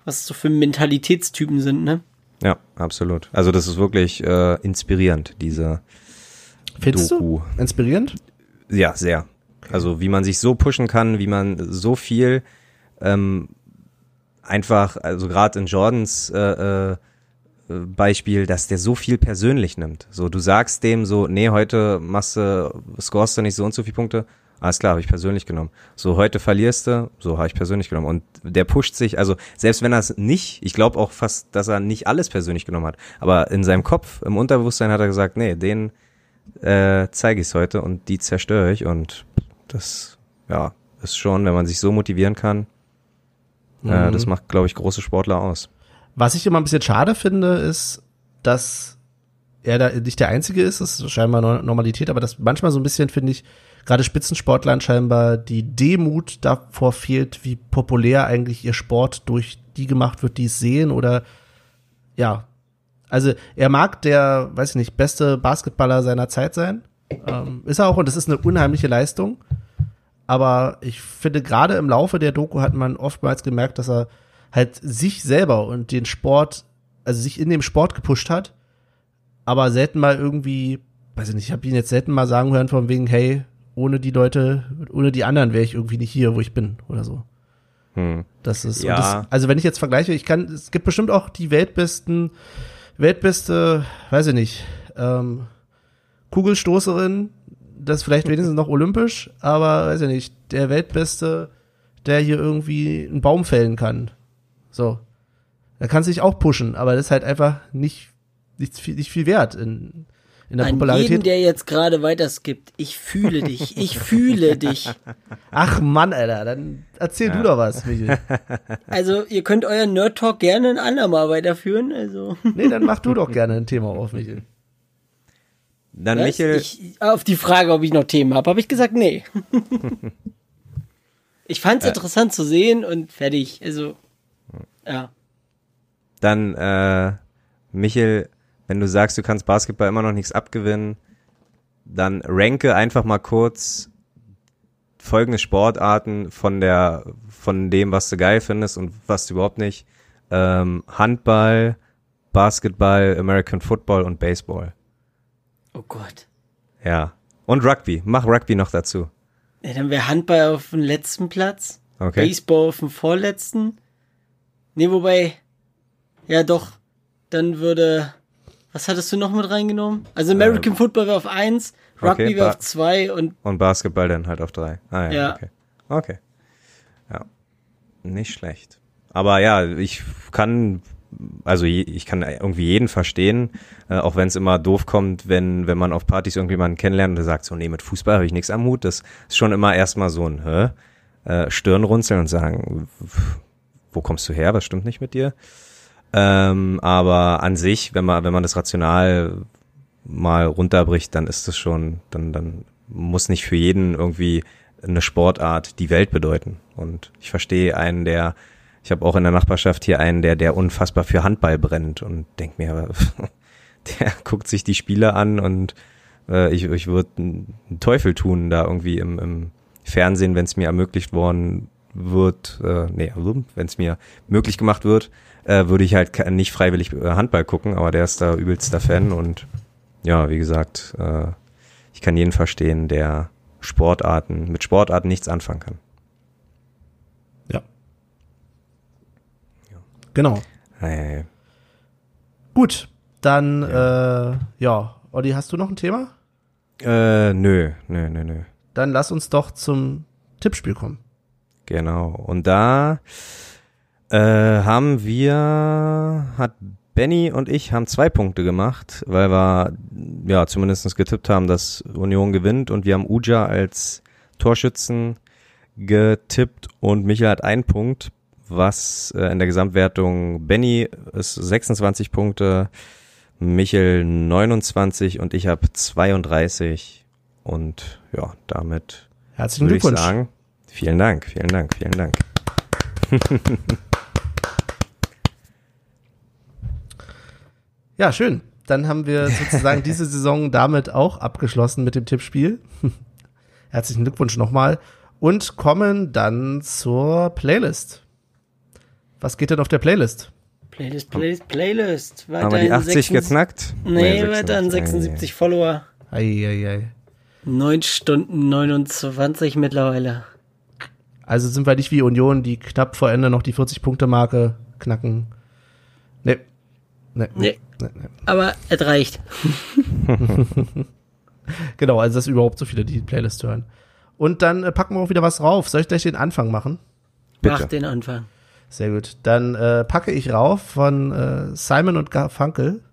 was so für Mentalitätstypen sind, ne? Ja, absolut. Also das ist wirklich äh, inspirierend, diese Findest Doku. du? Inspirierend? Ja, sehr. Also wie man sich so pushen kann, wie man so viel ähm, einfach, also gerade in Jordans äh, äh, Beispiel, dass der so viel persönlich nimmt. So, du sagst dem so, nee, heute machst du, scorest du nicht so und so viele Punkte. Alles klar, habe ich persönlich genommen. So, heute verlierst du, so habe ich persönlich genommen. Und der pusht sich, also selbst wenn er es nicht, ich glaube auch fast, dass er nicht alles persönlich genommen hat, aber in seinem Kopf, im Unterbewusstsein hat er gesagt, nee, den äh, zeige ich es heute und die zerstöre ich. Und das, ja, ist schon, wenn man sich so motivieren kann, äh, Mhm. das macht, glaube ich, große Sportler aus. Was ich immer ein bisschen schade finde, ist, dass er da nicht der Einzige ist, das ist scheinbar Nor- Normalität, aber dass manchmal so ein bisschen, finde ich, gerade Spitzensportlern scheinbar die Demut davor fehlt, wie populär eigentlich ihr Sport durch die gemacht wird, die es sehen oder ja. Also er mag der, weiß ich nicht, beste Basketballer seiner Zeit sein. Ähm, ist er auch und das ist eine unheimliche Leistung. Aber ich finde, gerade im Laufe der Doku hat man oftmals gemerkt, dass er halt sich selber und den Sport, also sich in dem Sport gepusht hat, aber selten mal irgendwie, weiß ich nicht, ich habe ihn jetzt selten mal sagen hören von wegen, hey, ohne die Leute, ohne die anderen wäre ich irgendwie nicht hier, wo ich bin oder so. Hm. Das ist, Ja. das, also wenn ich jetzt vergleiche, ich kann, es gibt bestimmt auch die weltbesten, weltbeste, weiß ich nicht, ähm, Kugelstoßerin, das vielleicht wenigstens noch olympisch, aber weiß ich nicht, der weltbeste, der hier irgendwie einen Baum fällen kann. So. Da kann sich auch pushen, aber das ist halt einfach nicht, nicht, viel, nicht viel wert in, in der An jeden, Popularität. der jetzt gerade weiterskippt, ich fühle dich, ich fühle dich. Ach Mann, Alter, dann erzähl du doch was, Michael. Also, ihr könnt euren Nerd Talk gerne ein andermal weiterführen, also. Nee, dann mach du doch gerne ein Thema auf, Michael. Dann Was? Michel, Ich, auf die Frage, ob ich noch Themen habe, habe ich gesagt, nee. ich fand es interessant zu sehen und fertig. Also, ja. dann äh, Michel, wenn du sagst, du kannst Basketball immer noch nichts abgewinnen, dann ranke einfach mal kurz folgende Sportarten von der von dem, was du geil findest und was du überhaupt nicht. Ähm, Handball, Basketball, American Football und Baseball. Oh Gott. Ja. Und Rugby. Mach Rugby noch dazu. Ja, dann wäre Handball auf dem letzten Platz. Okay. Baseball auf dem vorletzten. Nee, wobei, ja doch, dann würde, was hattest du noch mit reingenommen? Also American Football wäre auf eins, Rugby okay, wäre ba- auf zwei und Und Basketball dann halt auf drei. Ah ja, Ja. okay. Okay. Ja. Nicht schlecht. Aber ja, ich kann, also je- ich kann irgendwie jeden verstehen, äh, auch wenn es immer doof kommt, wenn, wenn man auf Partys irgendjemanden kennenlernt und der sagt so, nee, mit Fußball habe ich nichts am Hut. Das ist schon immer erstmal so ein hä? Äh, Stirnrunzeln und sagen, wo kommst du her? Was stimmt nicht mit dir? Ähm, aber an sich, wenn man, wenn man das rational mal runterbricht, dann ist das schon, dann, dann muss nicht für jeden irgendwie eine Sportart die Welt bedeuten. Und ich verstehe einen, der, ich habe auch in der Nachbarschaft hier einen, der, der unfassbar für Handball brennt und denkt mir, der guckt sich die Spiele an und äh, ich, ich würde einen Teufel tun, da irgendwie im, im Fernsehen, wenn es mir ermöglicht worden wird, äh, nee, wenn es mir möglich gemacht wird, äh, würde ich halt nicht freiwillig äh, Handball gucken, aber der ist da übelster Fan und ja, wie gesagt, äh, ich kann jeden verstehen, der Sportarten, mit Sportarten nichts anfangen kann. Ja. Genau. Hey. Gut, dann, ja. äh, ja, Olli, hast du noch ein Thema? Äh, nö, nö, nö, nö. Dann lass uns doch zum Tippspiel kommen. Genau. Und da äh, haben wir, hat Benny und ich haben zwei Punkte gemacht, weil wir ja zumindest getippt haben, dass Union gewinnt und wir haben Uja als Torschützen getippt und Michael hat einen Punkt, was äh, in der Gesamtwertung Benny ist 26 Punkte, Michael 29 und ich habe 32 und ja, damit Herzlichen würde ich Glückwunsch. sagen, vielen Dank, vielen Dank, vielen Dank. Ja, schön. Dann haben wir sozusagen diese Saison damit auch abgeschlossen mit dem Tippspiel. Herzlichen Glückwunsch nochmal. Und kommen dann zur Playlist. Was geht denn auf der Playlist? Playlist, Playlist, Playlist. Haben wir die 80 geknackt? Nee, 76. weiter an 76 Follower. Eieiei. 9 Stunden 29 mittlerweile. Also sind wir nicht wie Union, die knapp vor Ende noch die 40-Punkte-Marke knacken. Nee. Nee. Nee. nee, nee. Aber es reicht. Genau, also dass überhaupt so viele die Playlist hören. Und dann äh, packen wir auch wieder was rauf. Soll ich gleich den Anfang machen? Bitte. Mach den Anfang. Sehr gut. Dann äh, packe ich rauf von äh, Simon und Garfunkel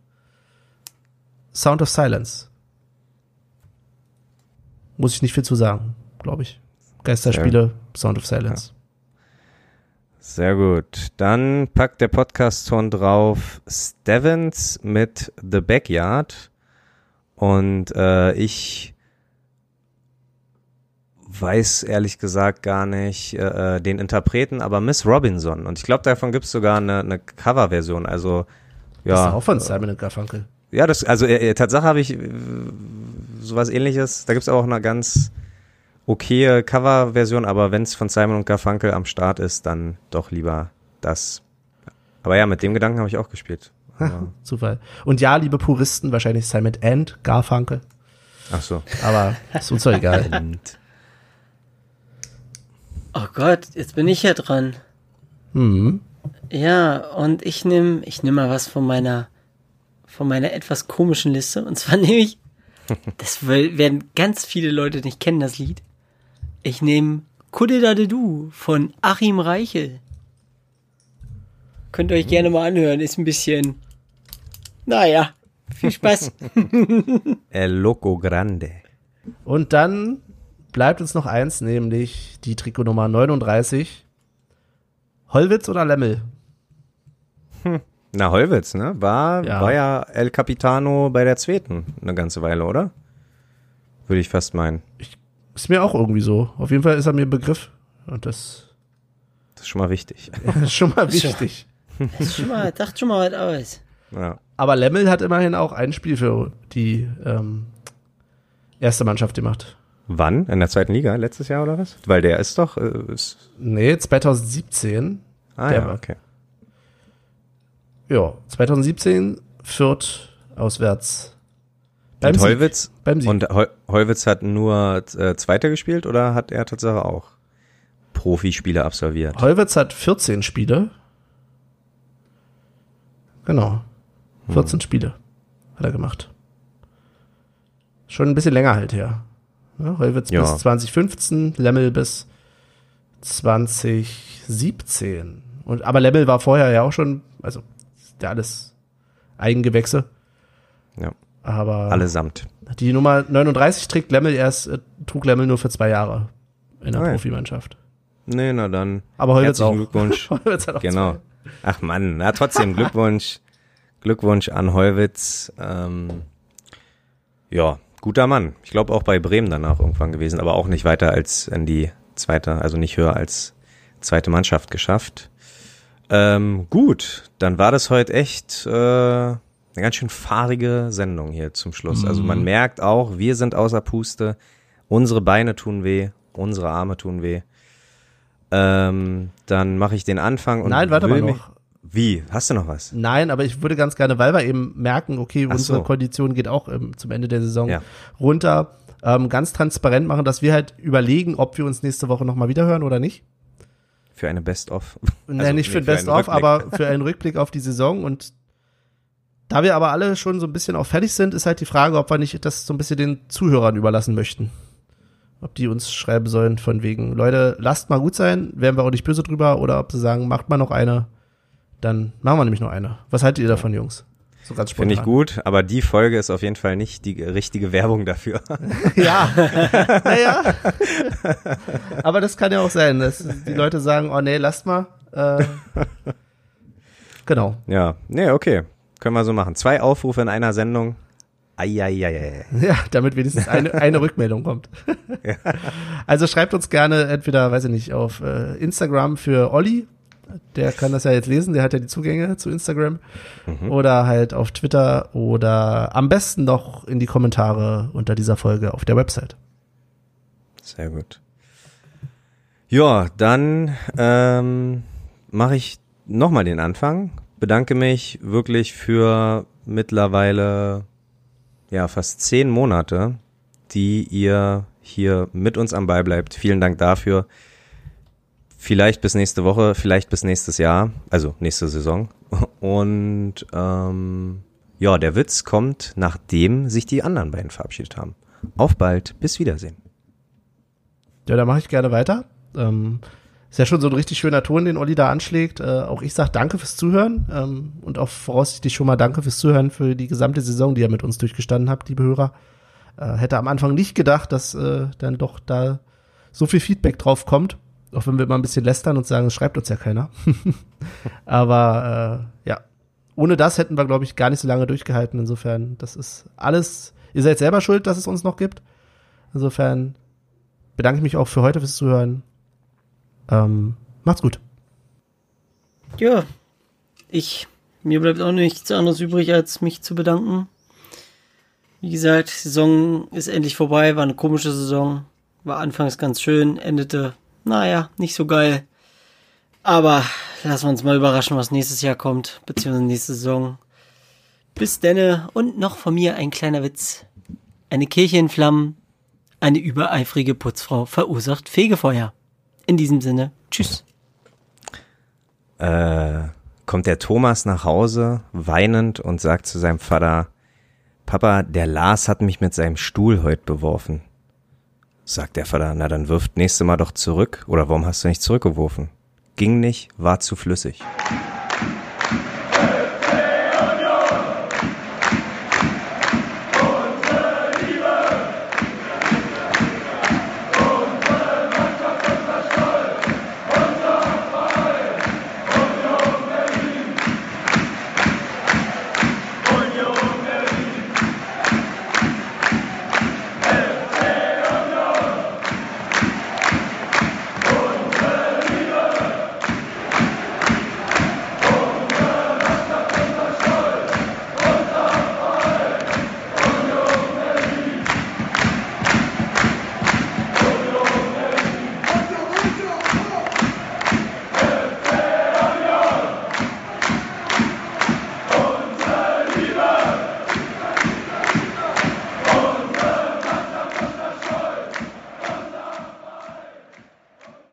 Sound of Silence. Muss ich nicht viel zu sagen, glaube ich. Geisterspiele, Sound of Silence. Sehr gut. Dann packt der Podcast-Ton drauf Stevens mit The Backyard. Und äh, ich weiß ehrlich gesagt gar nicht äh, den Interpreten, aber Miss Robinson. Und ich glaube, davon gibt es sogar eine, eine Coverversion. Also ja. Das ist auch von Simon Garfunkel. Ja, das, also äh, Tatsache habe ich äh, sowas ähnliches. Da gibt es auch eine ganz okaye Coverversion, aber wenn es von Simon und Garfunkel am Start ist, dann doch lieber das. Aber ja, mit dem Gedanken habe ich auch gespielt. Aber, Zufall. Und ja, liebe Puristen, wahrscheinlich Simon and Garfunkel. ach so. Aber ist uns doch egal. Und Oh Gott, jetzt bin ich ja dran. Mhm. Ja, und ich nehme ich nehm mal was von meiner von meiner etwas komischen Liste. Und zwar nehme ich, das werden ganz viele Leute nicht kennen, das Lied. Ich nehme Du von Achim Reichel. Könnt ihr euch gerne mal anhören, ist ein bisschen, naja, viel Spaß. El Loco Grande. Und dann bleibt uns noch eins, nämlich die Trikotnummer 39. Hollwitz oder Lemmel? Na, Heuwitz, ne? War Ja. war ja El Capitano bei der zweiten eine ganze Weile, oder? Würde ich fast meinen. Ist mir auch irgendwie so. Auf jeden Fall ist er mir ein Begriff. Und das Das ist schon mal wichtig. ist schon mal wichtig. Das ist schon mal, dacht schon mal was aus. Ja. Aber Lemmel hat immerhin auch ein Spiel für die ähm, erste Mannschaft gemacht. Wann? In der zweiten Liga? Letztes Jahr oder was? Weil der ist doch. Äh, ist, Nee, 2017. ah Der ja, okay. Ja, 2017 Fürth auswärts. Beim Und Sieg. Heuwitz, Beim Sieg. und Heu, Heuwitz hat nur äh, Zweiter gespielt oder hat er tatsächlich auch Profispiele absolviert? Heuwitz hat 14 Spiele. Genau. 14 Spiele hat er gemacht. Schon ein bisschen länger halt her. Ja, Heuwitz Ja. bis 2015, Lemmel bis 2017. Und, aber Lemmel war vorher ja auch schon, also ist ja alles Eigengewächse. Ja. Aber Allesamt. die Nummer 39 trägt Lemmel erst, äh, trug Lemmel nur für zwei Jahre in der Ah ja. Profimannschaft. Nee, na dann. Aber Herzlichen auch. Glückwunsch. Heuwitz hat auch Genau. zwei. Ach Mann, na trotzdem Glückwunsch. Glückwunsch an Heuwitz. Ähm, ja, guter Mann. Ich glaube auch bei Bremen danach irgendwann gewesen, aber auch nicht weiter als in die zweite, also nicht höher als zweite Mannschaft geschafft. Ähm, gut, dann war das heute echt äh, eine ganz schön fahrige Sendung hier zum Schluss. Also man merkt auch, wir sind außer Puste, unsere Beine tun weh, unsere Arme tun weh. Ähm, dann mache ich den Anfang und Nein, warte mal noch. Wie? Hast du noch was? Nein, aber ich würde ganz gerne, weil wir eben merken, okay, Ach unsere so. Kondition geht auch ähm, zum Ende der Saison Ja. runter, ähm, ganz transparent machen, dass wir halt überlegen, ob wir uns nächste Woche nochmal wiederhören oder nicht. Für eine Best-of? Nein, Also, nicht nee, für ein Best-of, aber für einen Rückblick auf die Saison. Und da wir aber alle schon so ein bisschen auch fertig sind, ist halt die Frage, ob wir nicht das so ein bisschen den Zuhörern überlassen möchten. Ob die uns schreiben sollen von wegen, Leute, lasst mal gut sein, wären wir auch nicht böse drüber, oder ob sie sagen, macht mal noch eine, dann machen wir nämlich noch eine. Was haltet ihr davon, Jungs? So ganz. Finde ich gut, aber die Folge ist auf jeden Fall nicht die richtige Werbung dafür. Ja, naja. Aber das kann ja auch sein, dass die Leute sagen, oh nee, lasst mal. Äh, genau. ja, nee, okay. Können wir so machen. Zwei Aufrufe in einer Sendung. Eieiei. Ja, damit wenigstens eine, eine Rückmeldung kommt. Also schreibt uns gerne entweder, weiß ich nicht, auf äh, Instagram für Olli. Der kann das ja jetzt lesen, der hat ja die Zugänge zu Instagram. Oder halt auf Twitter oder am besten noch in die Kommentare unter dieser Folge auf der Website. Sehr gut. Ja, dann ähm, mache ich nochmal den Anfang. Bedanke mich wirklich für mittlerweile ja fast zehn Monate, die ihr hier mit uns am Ball bleibt. Vielen Dank dafür. Vielleicht bis nächste Woche, vielleicht bis nächstes Jahr, also nächste Saison. Und ähm, ja, der Witz kommt, nachdem sich die anderen beiden verabschiedet haben. Auf bald, bis Wiedersehen. Ja, da mache ich gerne weiter. Ähm, ist ja schon so ein richtig schöner Ton, den Olli da anschlägt. Äh, auch ich sage danke fürs Zuhören ähm, und auch voraussichtlich schon mal danke fürs Zuhören für die gesamte Saison, die ihr mit uns durchgestanden habt, liebe Hörer. Äh, hätte am Anfang nicht gedacht, dass äh, dann doch da so viel Feedback drauf kommt. Auch wenn wir immer ein bisschen lästern und sagen, es schreibt uns ja keiner. Aber äh, ja, ohne das hätten wir, glaube ich, gar nicht so lange durchgehalten. Insofern, das ist alles, ihr seid selber schuld, dass es uns noch gibt. Insofern bedanke ich mich auch für heute fürs Zuhören. Ähm, macht's gut. Ja, ich, mir bleibt auch nichts anderes übrig, als mich zu bedanken. Wie gesagt, Saison ist endlich vorbei, war eine komische Saison. War anfangs ganz schön, endete, naja, nicht so geil. Aber lassen wir uns mal überraschen, was nächstes Jahr kommt, beziehungsweise nächste Saison. Bis denne und noch von mir ein kleiner Witz. Eine Kirche in Flammen, eine übereifrige Putzfrau verursacht Fegefeuer. In diesem Sinne, tschüss. Äh, kommt der Thomas nach Hause, weinend und sagt zu seinem Vater, Papa, der Lars hat mich mit seinem Stuhl heute beworfen. Sagt der Vater, na dann wirft nächste Mal doch zurück. Oder warum hast du nicht zurückgeworfen? Ging nicht, war zu flüssig.